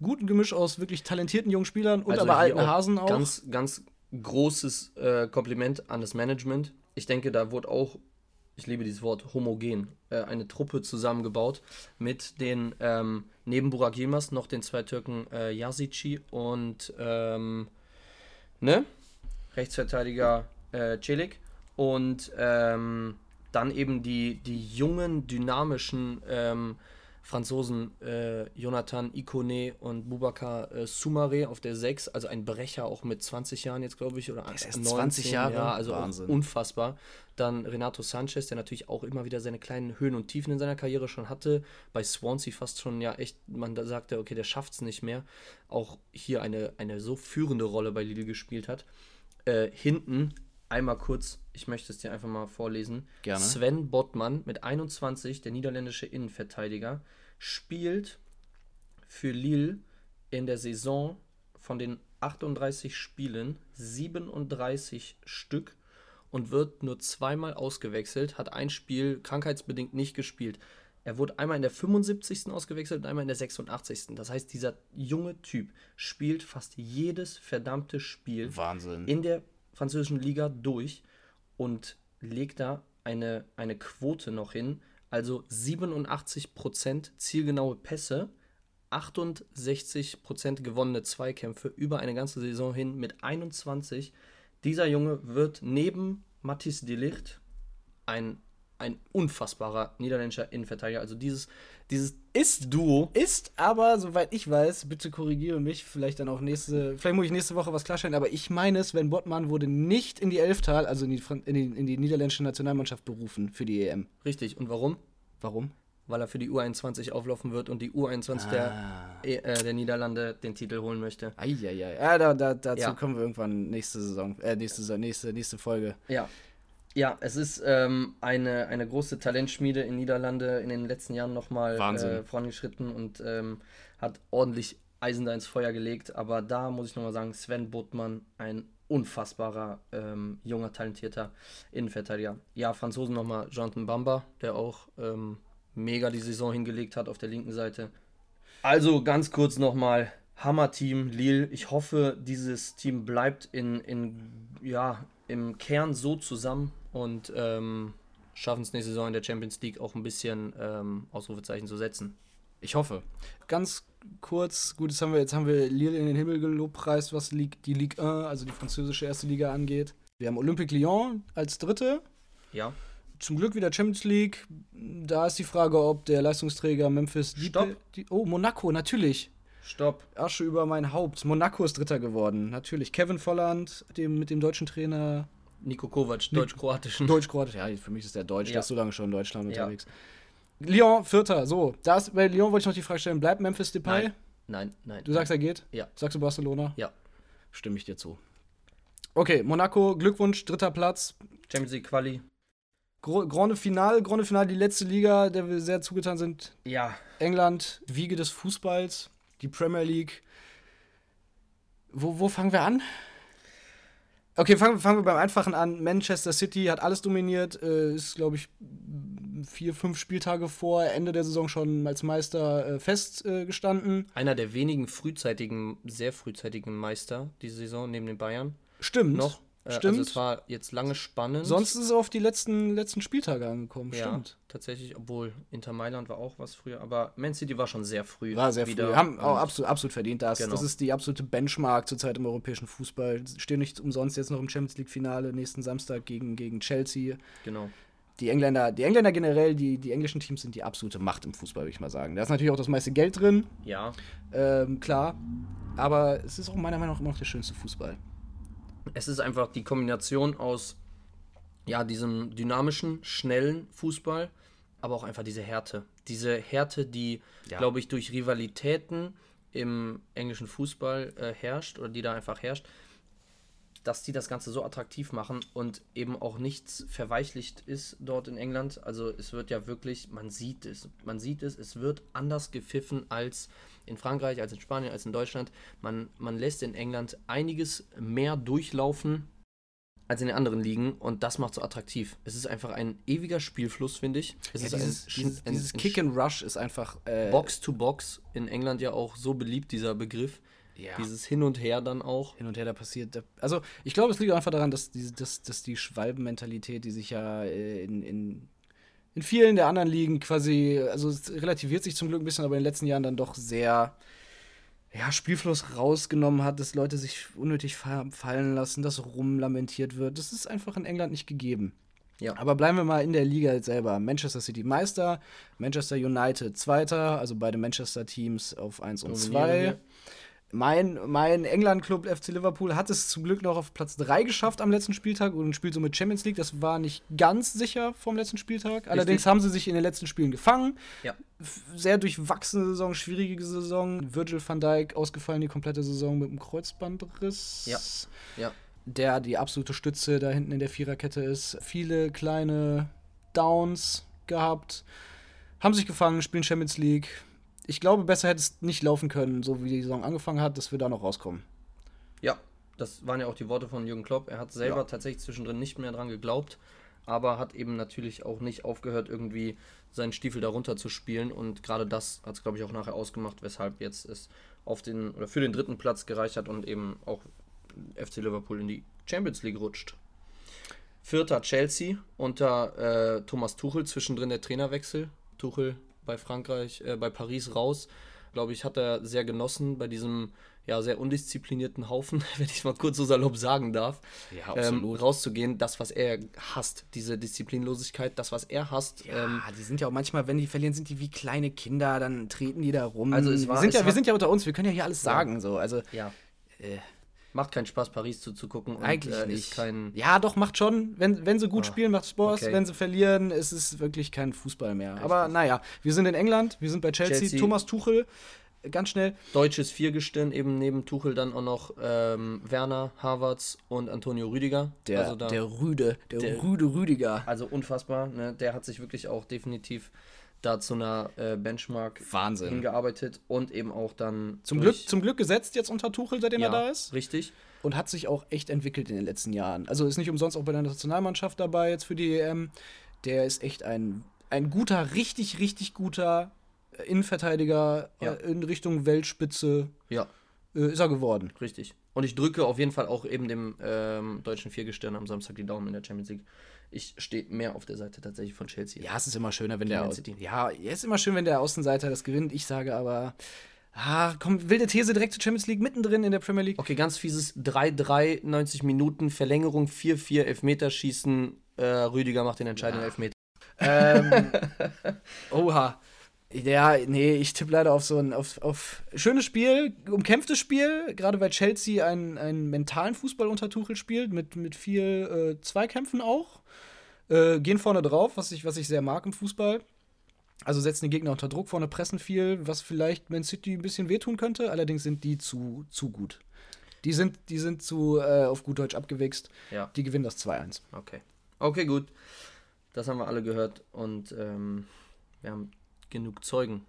guten Gemisch aus wirklich talentierten jungen Spielern und Also aber alten Hasen auch. Ganz, ganz großes äh, Kompliment an das Management. Ich denke, da wurde auch, ich liebe dieses Wort, homogen, äh, eine Truppe zusammengebaut mit den, ähm, neben Burak Yilmaz noch den zwei Türken äh, Yazici und, ähm, ne? Rechtsverteidiger äh, Celik und ähm, dann eben die, die jungen, dynamischen ähm, Franzosen äh, Jonathan Ikone und Boubacar äh, Soumaré auf der 6, also ein Brecher auch mit 20 Jahren jetzt, glaube ich, oder ist erst 20 Jahre? Ja, also Wahnsinn. unfassbar. Dann Renato Sanchez, der natürlich auch immer wieder seine kleinen Höhen und Tiefen in seiner Karriere schon hatte. Bei Swansea fast schon, ja, echt, man da sagte, okay, der schafft es nicht mehr. Auch hier eine, eine so führende Rolle bei Lille gespielt hat. Äh, hinten einmal kurz, ich möchte es dir einfach mal vorlesen. Gerne. Sven Bottmann mit 21, der niederländische Innenverteidiger, spielt für Lille in der Saison von den 38 Spielen 37 Stück und wird nur zweimal ausgewechselt, hat ein Spiel krankheitsbedingt nicht gespielt. Er wurde einmal in der 75. ausgewechselt und einmal in der 86. Das heißt, dieser junge Typ spielt fast jedes verdammte Spiel Wahnsinn. in der französischen Liga durch und legt da eine, eine Quote noch hin. Also 87% zielgenaue Pässe, 68% gewonnene Zweikämpfe über eine ganze Saison hin mit 21. Dieser Junge wird neben Mathis Delicht ein, ein unfassbarer niederländischer Innenverteidiger. Also dieses, dieses Ist Duo. Ist aber, soweit ich weiß, bitte korrigiere mich, vielleicht dann auch nächste, vielleicht muss ich nächste Woche was klarstellen, aber ich meine, Sven Bottmann wurde nicht in die Elftal, also in die, in die, in die niederländische Nationalmannschaft berufen für die EM. Richtig. Und warum? Warum? Weil er für die U21 auflaufen wird und die U21 der, Ah. äh, der Niederlande den Titel holen möchte. Eieiei. Ja, da, da, dazu Ja. kommen wir irgendwann nächste Saison, äh, nächste, nächste, nächste Folge. Ja. Ja, es ist ähm, eine, eine große Talentschmiede in Niederlande in den letzten Jahren nochmal äh, vorangeschritten und ähm, hat ordentlich Eisen da ins Feuer gelegt. Aber da muss ich nochmal sagen, Sven Botmann, ein unfassbarer, ähm, junger, talentierter Innenverteidiger. Ja, Franzosen nochmal Jonathan Bamba, der auch ähm, mega die Saison hingelegt hat auf der linken Seite. Also ganz kurz nochmal, Hammer-Team, Lille. Ich hoffe, dieses Team bleibt in, in, ja, im Kern so zusammen und ähm, schaffen es nächste Saison in der Champions League auch ein bisschen ähm, Ausrufezeichen zu setzen. Ich hoffe. Ganz kurz, gut, jetzt haben wir, jetzt haben wir Lille in den Himmel gelobpreist, was Ligue, die Ligue 1, also die französische erste Liga angeht. Wir haben Olympique Lyon als dritte. Ja, Zum Glück wieder Champions League. Da ist die Frage, ob der Leistungsträger Memphis Stopp. Die, oh, Monaco, natürlich. stopp. Asche über mein Haupt. Monaco ist Dritter geworden. Natürlich. Kevin Volland, dem, mit dem deutschen Trainer. Nico Kovac, deutsch-kroatischen. Deutsch-Kroatisch. Ja, für mich ist der Deutsch. Ja. Der ist so lange schon in Deutschland Ja. unterwegs. Lyon, Vierter. So, da ist, bei Lyon wollte ich noch die Frage stellen: Bleibt Memphis Depay? Nein, nein, nein. Du sagst, er geht? Ja. Sagst du Barcelona? Ja. Stimme ich dir zu. Okay, Monaco, Glückwunsch, dritter Platz. Champions League Quali. Gro Grande Final, Grande Final, die letzte Liga, der wir sehr zugetan sind. Ja, England, Wiege des Fußballs, die Premier League. Wo, wo fangen wir an? Okay, fangen, fangen wir beim Einfachen an. Manchester City hat alles dominiert, äh, ist, glaube ich, vier, fünf Spieltage vor Ende der Saison schon als Meister äh, festgestanden. Äh, einer der wenigen frühzeitigen, sehr frühzeitigen Meister diese Saison neben den Bayern. Stimmt. Noch. Äh, Stimmt. Also es war jetzt lange spannend. Sonst ist es auf die letzten, letzten Spieltage angekommen. ja, Stimmt. tatsächlich, obwohl Inter Mailand war auch was früher, aber Man City war schon sehr früh. War sehr wieder früh. Haben auch absolut, absolut verdient. Das, Genau. das ist die absolute Benchmark zurzeit im europäischen Fußball. Stehen nicht umsonst jetzt noch im Champions League-Finale nächsten Samstag gegen, gegen Chelsea. Genau. Die Engländer, die Engländer generell, die, die englischen Teams sind die absolute Macht im Fußball, würde ich mal sagen. Da ist natürlich auch das meiste Geld drin, Ja, ähm, klar. Aber es ist auch meiner Meinung nach immer noch der schönste Fußball. Es ist einfach die Kombination aus ja, diesem dynamischen, schnellen Fußball, aber auch einfach diese Härte. Diese Härte, die, Ja. glaube ich, durch Rivalitäten im englischen Fußball äh, herrscht oder die da einfach herrscht, dass die das Ganze so attraktiv machen und eben auch nichts verweichlicht ist dort in England. Also es wird ja wirklich, man sieht es, man sieht es, es wird anders gepfiffen als in Frankreich, als in Spanien, als in Deutschland. Man, man lässt in England einiges mehr durchlaufen als in den anderen Ligen und das macht so attraktiv. Es ist einfach ein ewiger Spielfluss, finde ich. Es Ja, ist dieses, ein, dieses, ein, dieses ein Kick and Rush ist einfach. Äh, Box to Box in England ja auch so beliebt, dieser Begriff. Ja. Dieses Hin und Her dann auch. hin und her da passiert. Also ich glaube, es liegt einfach daran, dass die, dass, dass die Schwalbenmentalität, die sich ja äh, in, in, in vielen der anderen Ligen quasi, also es relativiert sich zum Glück ein bisschen, aber in den letzten Jahren dann doch sehr ja, Spielfluss rausgenommen hat, dass Leute sich unnötig fa- fallen lassen, dass rumlamentiert wird. Das ist einfach in England nicht gegeben. Ja. Aber bleiben wir mal in der Liga selber. Manchester City Meister, Manchester United Zweiter, also beide Manchester-Teams auf 1 und 2. Mein, mein England-Club FC Liverpool hat es zum Glück noch auf Platz 3 geschafft am letzten Spieltag und spielt somit Champions League. Das war nicht ganz sicher vom letzten Spieltag. Richtig. Allerdings haben sie sich in den letzten Spielen gefangen. Ja. Sehr durchwachsene Saison, schwierige Saison. Virgil van Dijk ausgefallen die komplette Saison mit einem Kreuzbandriss. Ja. ja. Der die absolute Stütze da hinten in der Viererkette ist. Viele kleine Downs gehabt. Haben sich gefangen, spielen Champions League ich glaube, besser hätte es nicht laufen können, so wie die Saison angefangen hat, dass wir da noch rauskommen. Ja, das waren ja auch die Worte von Jürgen Klopp. Er hat selber ja. tatsächlich zwischendrin nicht mehr dran geglaubt, aber hat eben natürlich auch nicht aufgehört, irgendwie seinen Stiefel darunter zu spielen. Und gerade das hat es, glaube ich, auch nachher ausgemacht, weshalb jetzt es auf den oder für den dritten Platz gereicht hat und eben auch FC Liverpool in die Champions League rutscht. Vierter Chelsea unter äh, Thomas Tuchel, zwischendrin der Trainerwechsel. Tuchel bei Frankreich, äh, bei Paris raus. Glaube ich, hat er sehr genossen bei diesem ja, sehr undisziplinierten Haufen, wenn ich mal kurz so salopp sagen darf, ja, ähm, rauszugehen. Das, was er hasst, diese Disziplinlosigkeit, das, was er hasst. Ja, ähm, die sind ja auch manchmal, wenn die verlieren, sind die wie kleine Kinder, dann treten die da rum. Also es war, wir, sind ja, wir sind ja unter uns, wir können ja hier alles sagen. So. Also, ja. Äh, Macht keinen Spaß, Paris zuzugucken. Und, Eigentlich äh, nicht. Kein ja, doch, macht schon. Wenn, wenn sie gut oh, spielen, macht Spaß. Okay. Wenn sie verlieren, ist es wirklich kein Fußball mehr. Richtig. Aber naja, wir sind in England, wir sind bei Chelsea. Chelsea. Thomas Tuchel, ganz schnell. Deutsches Viergestirn, eben neben Tuchel dann auch noch ähm, Werner, Havertz und Antonio Rüdiger. Der, also da, der Rüde, der, der Rüde Rüdiger. Also unfassbar. Ne? Der hat sich wirklich auch definitiv da zu einer äh, Benchmark Wahnsinn. hingearbeitet und eben auch dann. Zum, Glück, zum Glück gesetzt jetzt unter Tuchel, seitdem ja, er da ist. Richtig. Und hat sich auch echt entwickelt in den letzten Jahren. Also ist nicht umsonst auch bei der Nationalmannschaft dabei jetzt für die EM. Der ist echt ein, ein guter, richtig, richtig guter äh, Innenverteidiger ja. äh, in Richtung Weltspitze. Ja. Äh, ist er geworden. Richtig. Und ich drücke auf jeden Fall auch eben dem ähm, deutschen Viergestirn am Samstag die Daumen in der Champions League ich stehe mehr auf der Seite tatsächlich von Chelsea. Ja, es ist immer schöner, wenn der Ja, es ist immer schön, wenn der Außenseiter das gewinnt. Ich sage aber Ah, komm, wilde These direkt zur Champions League mittendrin in der Premier League. Okay, ganz fieses 3-3, 90 Minuten, Verlängerung 4-4, Elfmeterschießen. Äh, Rüdiger macht den entscheidenden ja. Elfmeter. Ähm, oha. Ja, nee, ich tippe leider auf so ein auf, auf schönes Spiel, umkämpftes Spiel, gerade weil Chelsea einen, einen mentalen Fußball unter Tuchel spielt, mit, mit viel äh, Zweikämpfen auch. Äh, gehen vorne drauf, was ich, was ich sehr mag im Fußball. Also setzen die Gegner unter Druck, vorne pressen viel, was vielleicht Man City ein bisschen wehtun könnte. Allerdings sind die zu, zu gut. Die sind, die sind zu, äh, auf gut Deutsch abgewichst. Ja. Die gewinnen das 2-1. Okay. Okay, gut. Das haben wir alle gehört und ähm, wir haben genug Zeugen.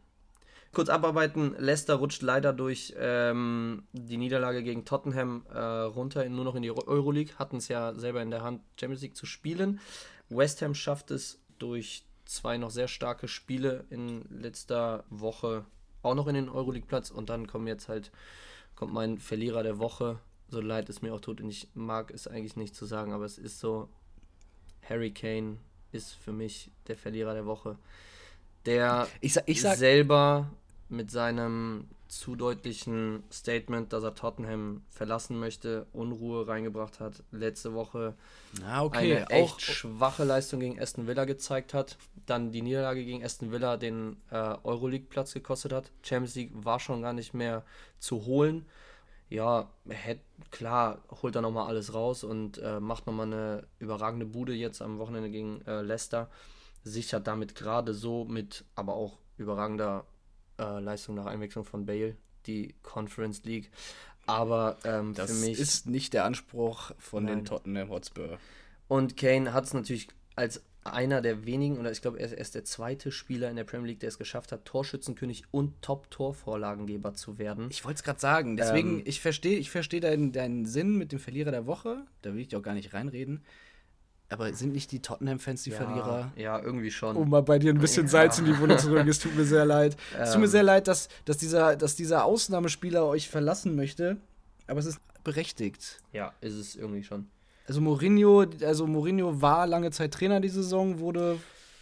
Kurz abarbeiten, Leicester rutscht leider durch ähm, die Niederlage gegen Tottenham äh, runter, in, nur noch in die Euroleague, hatten es ja selber in der Hand, Champions League zu spielen. West Ham schafft es durch zwei noch sehr starke Spiele in letzter Woche auch noch in den Euroleague-Platz und dann kommen jetzt halt, kommt mein Verlierer der Woche, so leid es mir auch tut und ich mag es eigentlich nicht zu sagen, aber es ist so, Harry Kane ist für mich der Verlierer der Woche, der ich sag, ich sag, selber mit seinem zu deutlichen Statement, dass er Tottenham verlassen möchte, Unruhe reingebracht hat. Letzte Woche ah, okay. eine echt auch, schwache Leistung gegen Aston Villa gezeigt hat. Dann die Niederlage gegen Aston Villa den äh, Euroleague-Platz gekostet hat. Champions League war schon gar nicht mehr zu holen. Ja, hätte, klar, holt er nochmal alles raus und äh, macht nochmal eine überragende Bude jetzt am Wochenende gegen äh, Leicester. Sichert damit gerade so mit, aber auch überragender äh, Leistung nach Einwechslung von Bale, die Conference League. Aber ähm, das für mich ist nicht der Anspruch von nein. den Tottenham Hotspur. Und Kane hat es natürlich als einer der wenigen, oder ich glaube, er ist der zweite Spieler in der Premier League, der es geschafft hat, Torschützenkönig und Top-Torvorlagengeber zu werden. Ich wollte es gerade sagen, deswegen, ähm, ich verstehe ich versteh deinen, deinen Sinn mit dem Verlierer der Woche, da will ich auch gar nicht reinreden. Aber sind nicht die Tottenham-Fans die ja, Verlierer? Ja, irgendwie schon. Um mal bei dir ein bisschen ja. Salz in die Wunde zu drücken. Es tut mir sehr leid. Ähm. Es tut mir ähm. sehr leid, dass, dass, dieser, dass dieser Ausnahmespieler euch verlassen möchte. Aber es ist berechtigt. Ja, ist es irgendwie schon. Also Mourinho, also Mourinho war lange Zeit Trainer die Saison, wurde,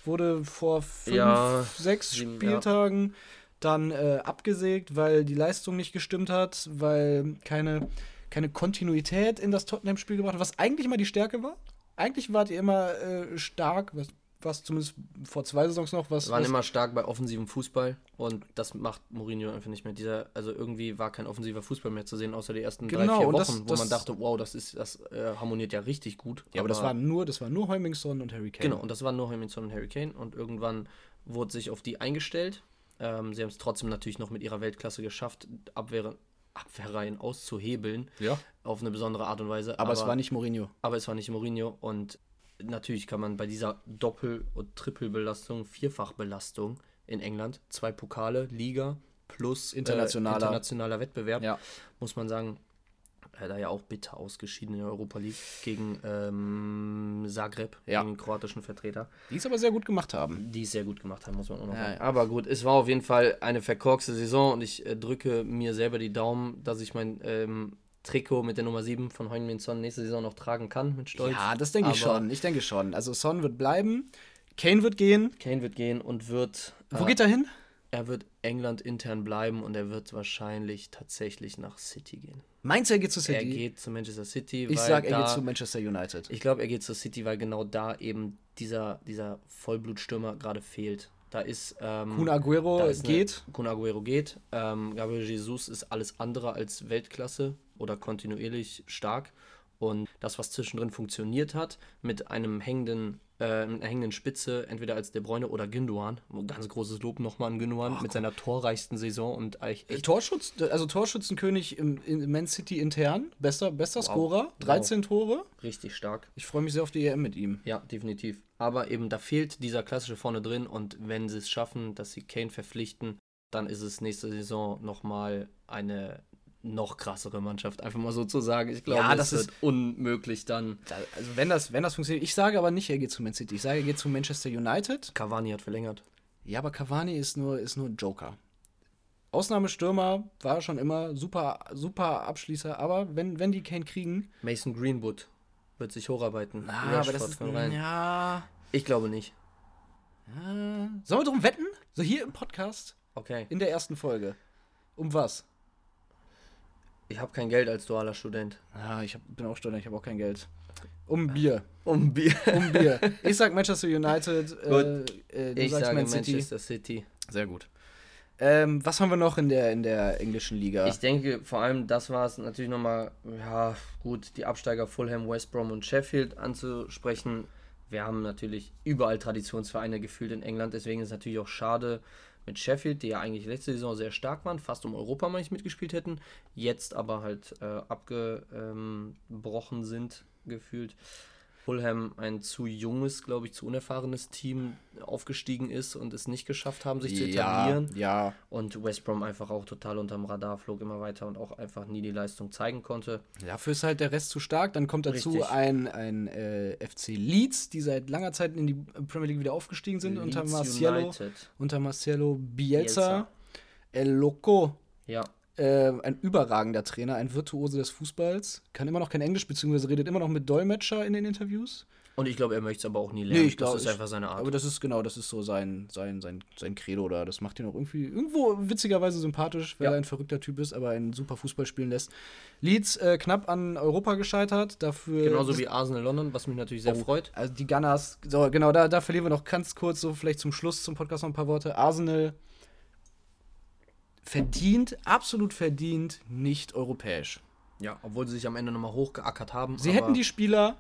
wurde vor fünf, ja, sechs sieben, Spieltagen dann äh, abgesägt, weil die Leistung nicht gestimmt hat, weil keine, keine Kontinuität in das Tottenham-Spiel gebracht hat, was eigentlich mal die Stärke war. Eigentlich wart ihr immer äh, stark, was, was zumindest vor zwei Saisons noch was. Wir waren was immer stark bei offensivem Fußball und das macht Mourinho einfach nicht mehr. Dieser, also irgendwie war kein offensiver Fußball mehr zu sehen, außer die ersten drei, Genau, vier und Wochen, das- wo das- man dachte, wow, das ist, das äh, harmoniert ja richtig gut. ja, aber das war nur, das war nur Heumingson und Harry Kane. Genau, und das waren nur Hemmingson und Harry Kane und irgendwann wurde sich auf die eingestellt. Ähm, sie haben es trotzdem natürlich noch mit ihrer Weltklasse geschafft, Abwehr, Abwehrreihen auszuhebeln Ja. auf eine besondere Art und Weise. Aber, es war nicht Mourinho. aber es war nicht Mourinho und natürlich kann man bei dieser Doppel- und Trippelbelastung, Vierfachbelastung in England, zwei Pokale, Liga plus äh, Internationaler. internationaler Wettbewerb, Ja. muss man sagen, da ja auch bitter ausgeschieden in der Europa League gegen ähm, Zagreb, Ja. gegen den kroatischen Vertreter, Die es aber sehr gut gemacht haben. die es sehr gut gemacht haben, muss man auch noch Ja, sagen. Aber gut, es war auf jeden Fall eine verkorkste Saison und ich äh, drücke mir selber die Daumen, dass ich mein ähm, Trikot mit der Nummer 7 von Heung-Min Son nächste Saison noch tragen kann mit Stolz. Ja, das denke ich schon. Ich denke schon. Also Son wird bleiben, Kane wird gehen. Kane wird gehen und wird. Wo äh, geht er hin? Er wird England intern bleiben und er wird wahrscheinlich tatsächlich nach City gehen. Meinst du, er geht zu Er City? geht zu Manchester City. ich weil sag, er da, geht zu Manchester United. Ich glaube, er geht zu City, weil genau da eben dieser, dieser Vollblutstürmer gerade fehlt. Da ist. Ähm, Kun Aguero ist eine- geht. Kun Aguero geht. Ähm, Gabriel Jesus ist alles andere als Weltklasse oder kontinuierlich stark. Und das, was zwischendrin funktioniert hat, mit einem hängenden, äh, mit einer hängenden Spitze, entweder als De Bruyne oder Gündogan, ganz großes Lob nochmal an Gündogan, mit seiner torreichsten Saison und eigentlich echt Torschutz, also Torschützenkönig im, in Man City intern. Bester, bester Scorer. 13 Tore. richtig stark. Ich freue mich sehr auf die EM mit ihm. Ja, definitiv. Aber eben, da fehlt dieser klassische vorne drin und wenn sie es schaffen, dass sie Kane verpflichten, dann ist es nächste Saison nochmal eine noch krassere Mannschaft, einfach mal so zu sagen. Ich glaube, Ja, das das wird unmöglich dann. Da- Also wenn das, wenn das funktioniert. Ich sage aber nicht, er geht zu Man City. Ich sage, er geht zu Manchester United. Cavani hat verlängert. Ja, aber Cavani ist nur, ist nur ein Joker. Ausnahmestürmer war schon immer super, super Abschließer, aber wenn, wenn die Kane kriegen. Mason Greenwood wird sich hocharbeiten. Ah, aber das ist. rein. Ja, Ich glaube nicht. ja. Sollen wir drum wetten? So hier im Podcast, Okay. in der ersten Folge. Um was? Ich habe kein Geld als dualer Student. Ah, ich hab, bin auch Student, ich habe auch kein Geld. Um Bier. Um Bier. Um Bier. Ich sag Manchester United. Äh, äh, du Ich sagst sage Man City. Manchester City. Sehr gut. Ähm, was haben wir noch in der, in der englischen Liga? Ich denke, vor allem das war es natürlich nochmal, ja, gut, die Absteiger Fulham, West Brom und Sheffield anzusprechen. Wir haben natürlich überall Traditionsvereine gefühlt in England, deswegen ist es natürlich auch schade mit Sheffield, die ja eigentlich letzte Saison sehr stark waren, fast um Europa mal nicht mitgespielt hätten, jetzt aber halt äh, abgebrochen sind, gefühlt. Fulham ein zu junges, glaube ich, zu unerfahrenes Team aufgestiegen ist und es nicht geschafft haben, sich zu etablieren. ja. Und West Brom einfach auch total unterm Radar flog immer weiter und auch einfach nie die Leistung zeigen konnte. Dafür ist halt der Rest zu stark. Dann kommt dazu Richtig. ein, ein äh, FC Leeds, die seit langer Zeit in die Premier League wieder aufgestiegen sind, unter Leeds Marcelo, United. unter Marcelo Bielsa. Bielsa. El Loco, Ja, äh, ein überragender Trainer, ein Virtuose des Fußballs. Kann immer noch kein Englisch, beziehungsweise redet immer noch mit Dolmetscher in den Interviews. und ich glaube, er möchte es aber auch nie lernen. glaub, das ist einfach seine Art. Aber das ist genau, das ist so sein, sein, sein, sein Credo da. Das macht ihn auch irgendwie irgendwo witzigerweise sympathisch, weil Ja. er ein verrückter Typ ist, aber einen super Fußball spielen lässt. Leeds äh, knapp an Europa gescheitert, dafür. Genauso wie Arsenal London, was mich natürlich sehr Oh, freut. Also die Gunners, so genau, da, da verlieren wir noch ganz kurz, so vielleicht zum Schluss zum Podcast noch ein paar Worte. Arsenal verdient, absolut verdient, nicht europäisch. Ja, obwohl sie sich am Ende nochmal hochgeackert haben. Sie hätten die Spieler,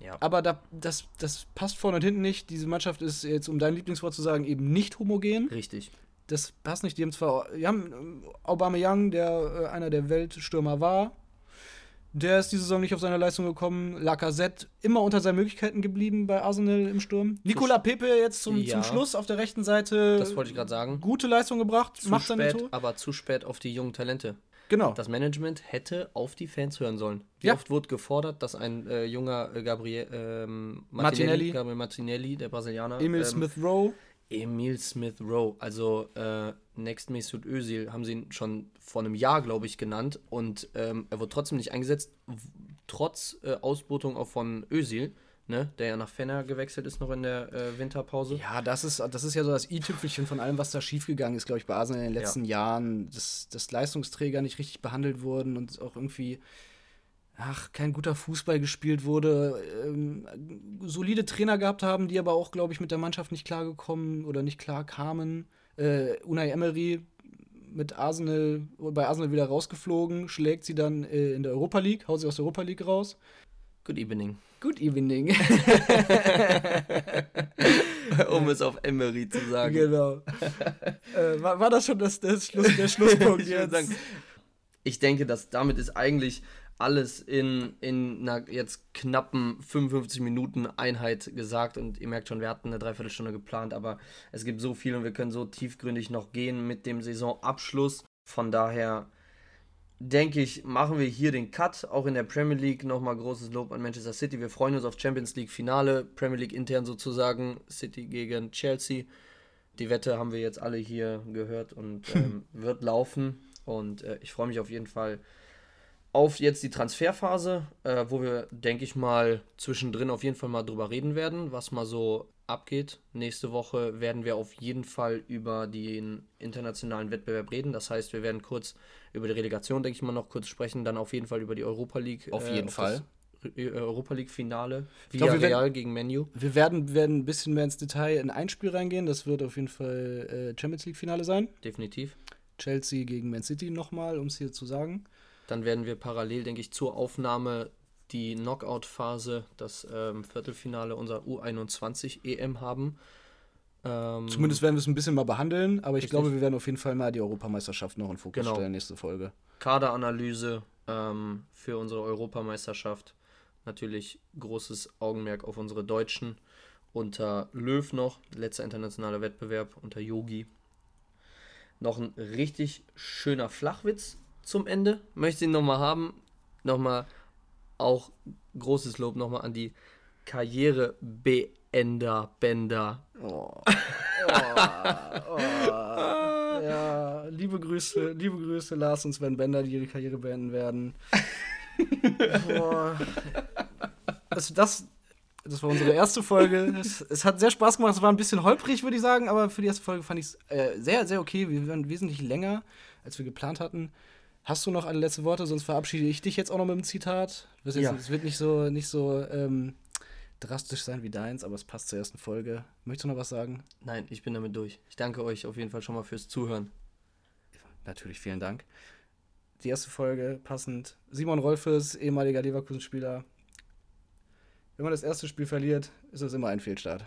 Ja. aber da, das, das passt vorne und hinten nicht. Diese Mannschaft ist jetzt, um dein Lieblingswort zu sagen, eben nicht homogen. Richtig. Das passt nicht. Die haben zwar, die haben ähm, Aubameyang, der äh, einer der Weltstürmer war, der ist diese Saison nicht auf seine Leistung gekommen. Lacazette immer unter seinen Möglichkeiten geblieben bei Arsenal im Sturm. Nicola Pepe jetzt zum, Ja. zum Schluss auf der rechten Seite. Das wollte ich gerade sagen. Gute Leistung gebracht, Zu macht seine spät, Tor. aber zu spät auf die jungen Talente. Genau. Das Management hätte auf die Fans hören sollen. Wie Ja. oft wurde gefordert, dass ein äh, junger äh, Gabriel ähm, Martinelli. Gabriel Martinelli, der Brasilianer, Emil ähm, Smith Rowe. Emil Smith Rowe, also äh, Next Mesut Özil, haben sie ihn schon vor einem Jahr, glaube ich, genannt und ähm, er wurde trotzdem nicht eingesetzt, trotz äh, Ausbotung auch von Özil, ne, der ja nach Fenner gewechselt ist noch in der äh, Winterpause. Ja, das ist, das ist ja so das i-Tüpfelchen von allem, was da schiefgegangen ist, glaube ich, bei Arsenal in den letzten Jahren. Dass, dass Leistungsträger nicht richtig behandelt wurden und auch irgendwie. ach, kein guter Fußball gespielt wurde, ähm, solide Trainer gehabt haben, die aber auch, glaube ich, mit der Mannschaft nicht klargekommen oder nicht klar kamen. Äh, Unai Emery mit Arsenal, bei Arsenal wieder rausgeflogen, schlägt sie dann äh, in der Europa League, haut sie aus der Europa League raus. Good evening. Good evening. um es auf Emery zu sagen. Genau. äh, war, war, das schon das, das Schluss, der Schlusspunkt ich jetzt? Sagen, ich denke, dass damit ist eigentlich alles in, in einer jetzt knappen 55 Minuten Einheit gesagt und ihr merkt schon, wir hatten eine Dreiviertelstunde geplant, aber es gibt so viel und wir können so tiefgründig noch gehen mit dem Saisonabschluss. Von daher denke ich, machen wir hier den Cut. Auch in der Premier League nochmal großes Lob an Manchester City. Wir freuen uns auf Champions League Finale, Premier League intern sozusagen, City gegen Chelsea. Die Wette haben wir jetzt alle hier gehört und ähm, wird laufen. Und äh, ich freue mich auf jeden Fall auf jetzt die Transferphase, äh, wo wir, denke ich mal, zwischendrin auf jeden Fall mal drüber reden werden, was mal so abgeht. Nächste Woche werden wir auf jeden Fall über den internationalen Wettbewerb reden. Das heißt, wir werden kurz über die Relegation, denke ich mal, noch kurz sprechen. Dann auf jeden Fall über die Europa League. Auf jeden äh, auf Fall. Äh, Europa League Finale. Via glaub, Real gegen Menu. Wir werden, werden ein bisschen mehr ins Detail in ein Spiel reingehen. Das wird auf jeden Fall äh, Champions League Finale sein. Definitiv. Chelsea gegen Man City nochmal, um es hier zu sagen. Dann werden wir parallel, denke ich, zur Aufnahme die Knockout-Phase, das ähm, Viertelfinale unserer U21 EM haben. Ähm, Zumindest werden wir es ein bisschen mal behandeln, aber ich richtig. glaube, wir werden auf jeden Fall mal die Europameisterschaft noch in Fokus genau. stellen, nächste Folge. Kaderanalyse ähm, für unsere Europameisterschaft. Natürlich großes Augenmerk auf unsere Deutschen. Unter Löw noch, letzter internationaler Wettbewerb, unter Yogi. Noch ein richtig schöner Flachwitz zum Ende. Möchte ihn nochmal haben. Nochmal auch großes Lob nochmal an die Karrierebeender, Bänder. Oh. Oh. oh. ja, liebe Grüße, liebe Grüße, Lars und Sven Bender, die ihre Karriere beenden werden. Boah. Also das, das war unsere erste Folge. Es, es, hat sehr Spaß gemacht. Es war ein bisschen holprig, würde ich sagen, aber für die erste Folge fand ich es äh, sehr, sehr okay. Wir waren wesentlich länger, als wir geplant hatten. Hast du noch alle letzte Worte? Sonst verabschiede ich dich jetzt auch noch mit einem Zitat. Es ja. wird nicht so, nicht so ähm, drastisch sein wie deins, aber es passt zur ersten Folge. Möchtest du noch was sagen? Nein, ich bin damit durch. Ich danke euch auf jeden Fall schon mal fürs Zuhören. Natürlich, vielen Dank. Die erste Folge passend. Simon Rolfes, ehemaliger Leverkusen-Spieler. Wenn man das erste Spiel verliert, ist es immer ein Fehlstart.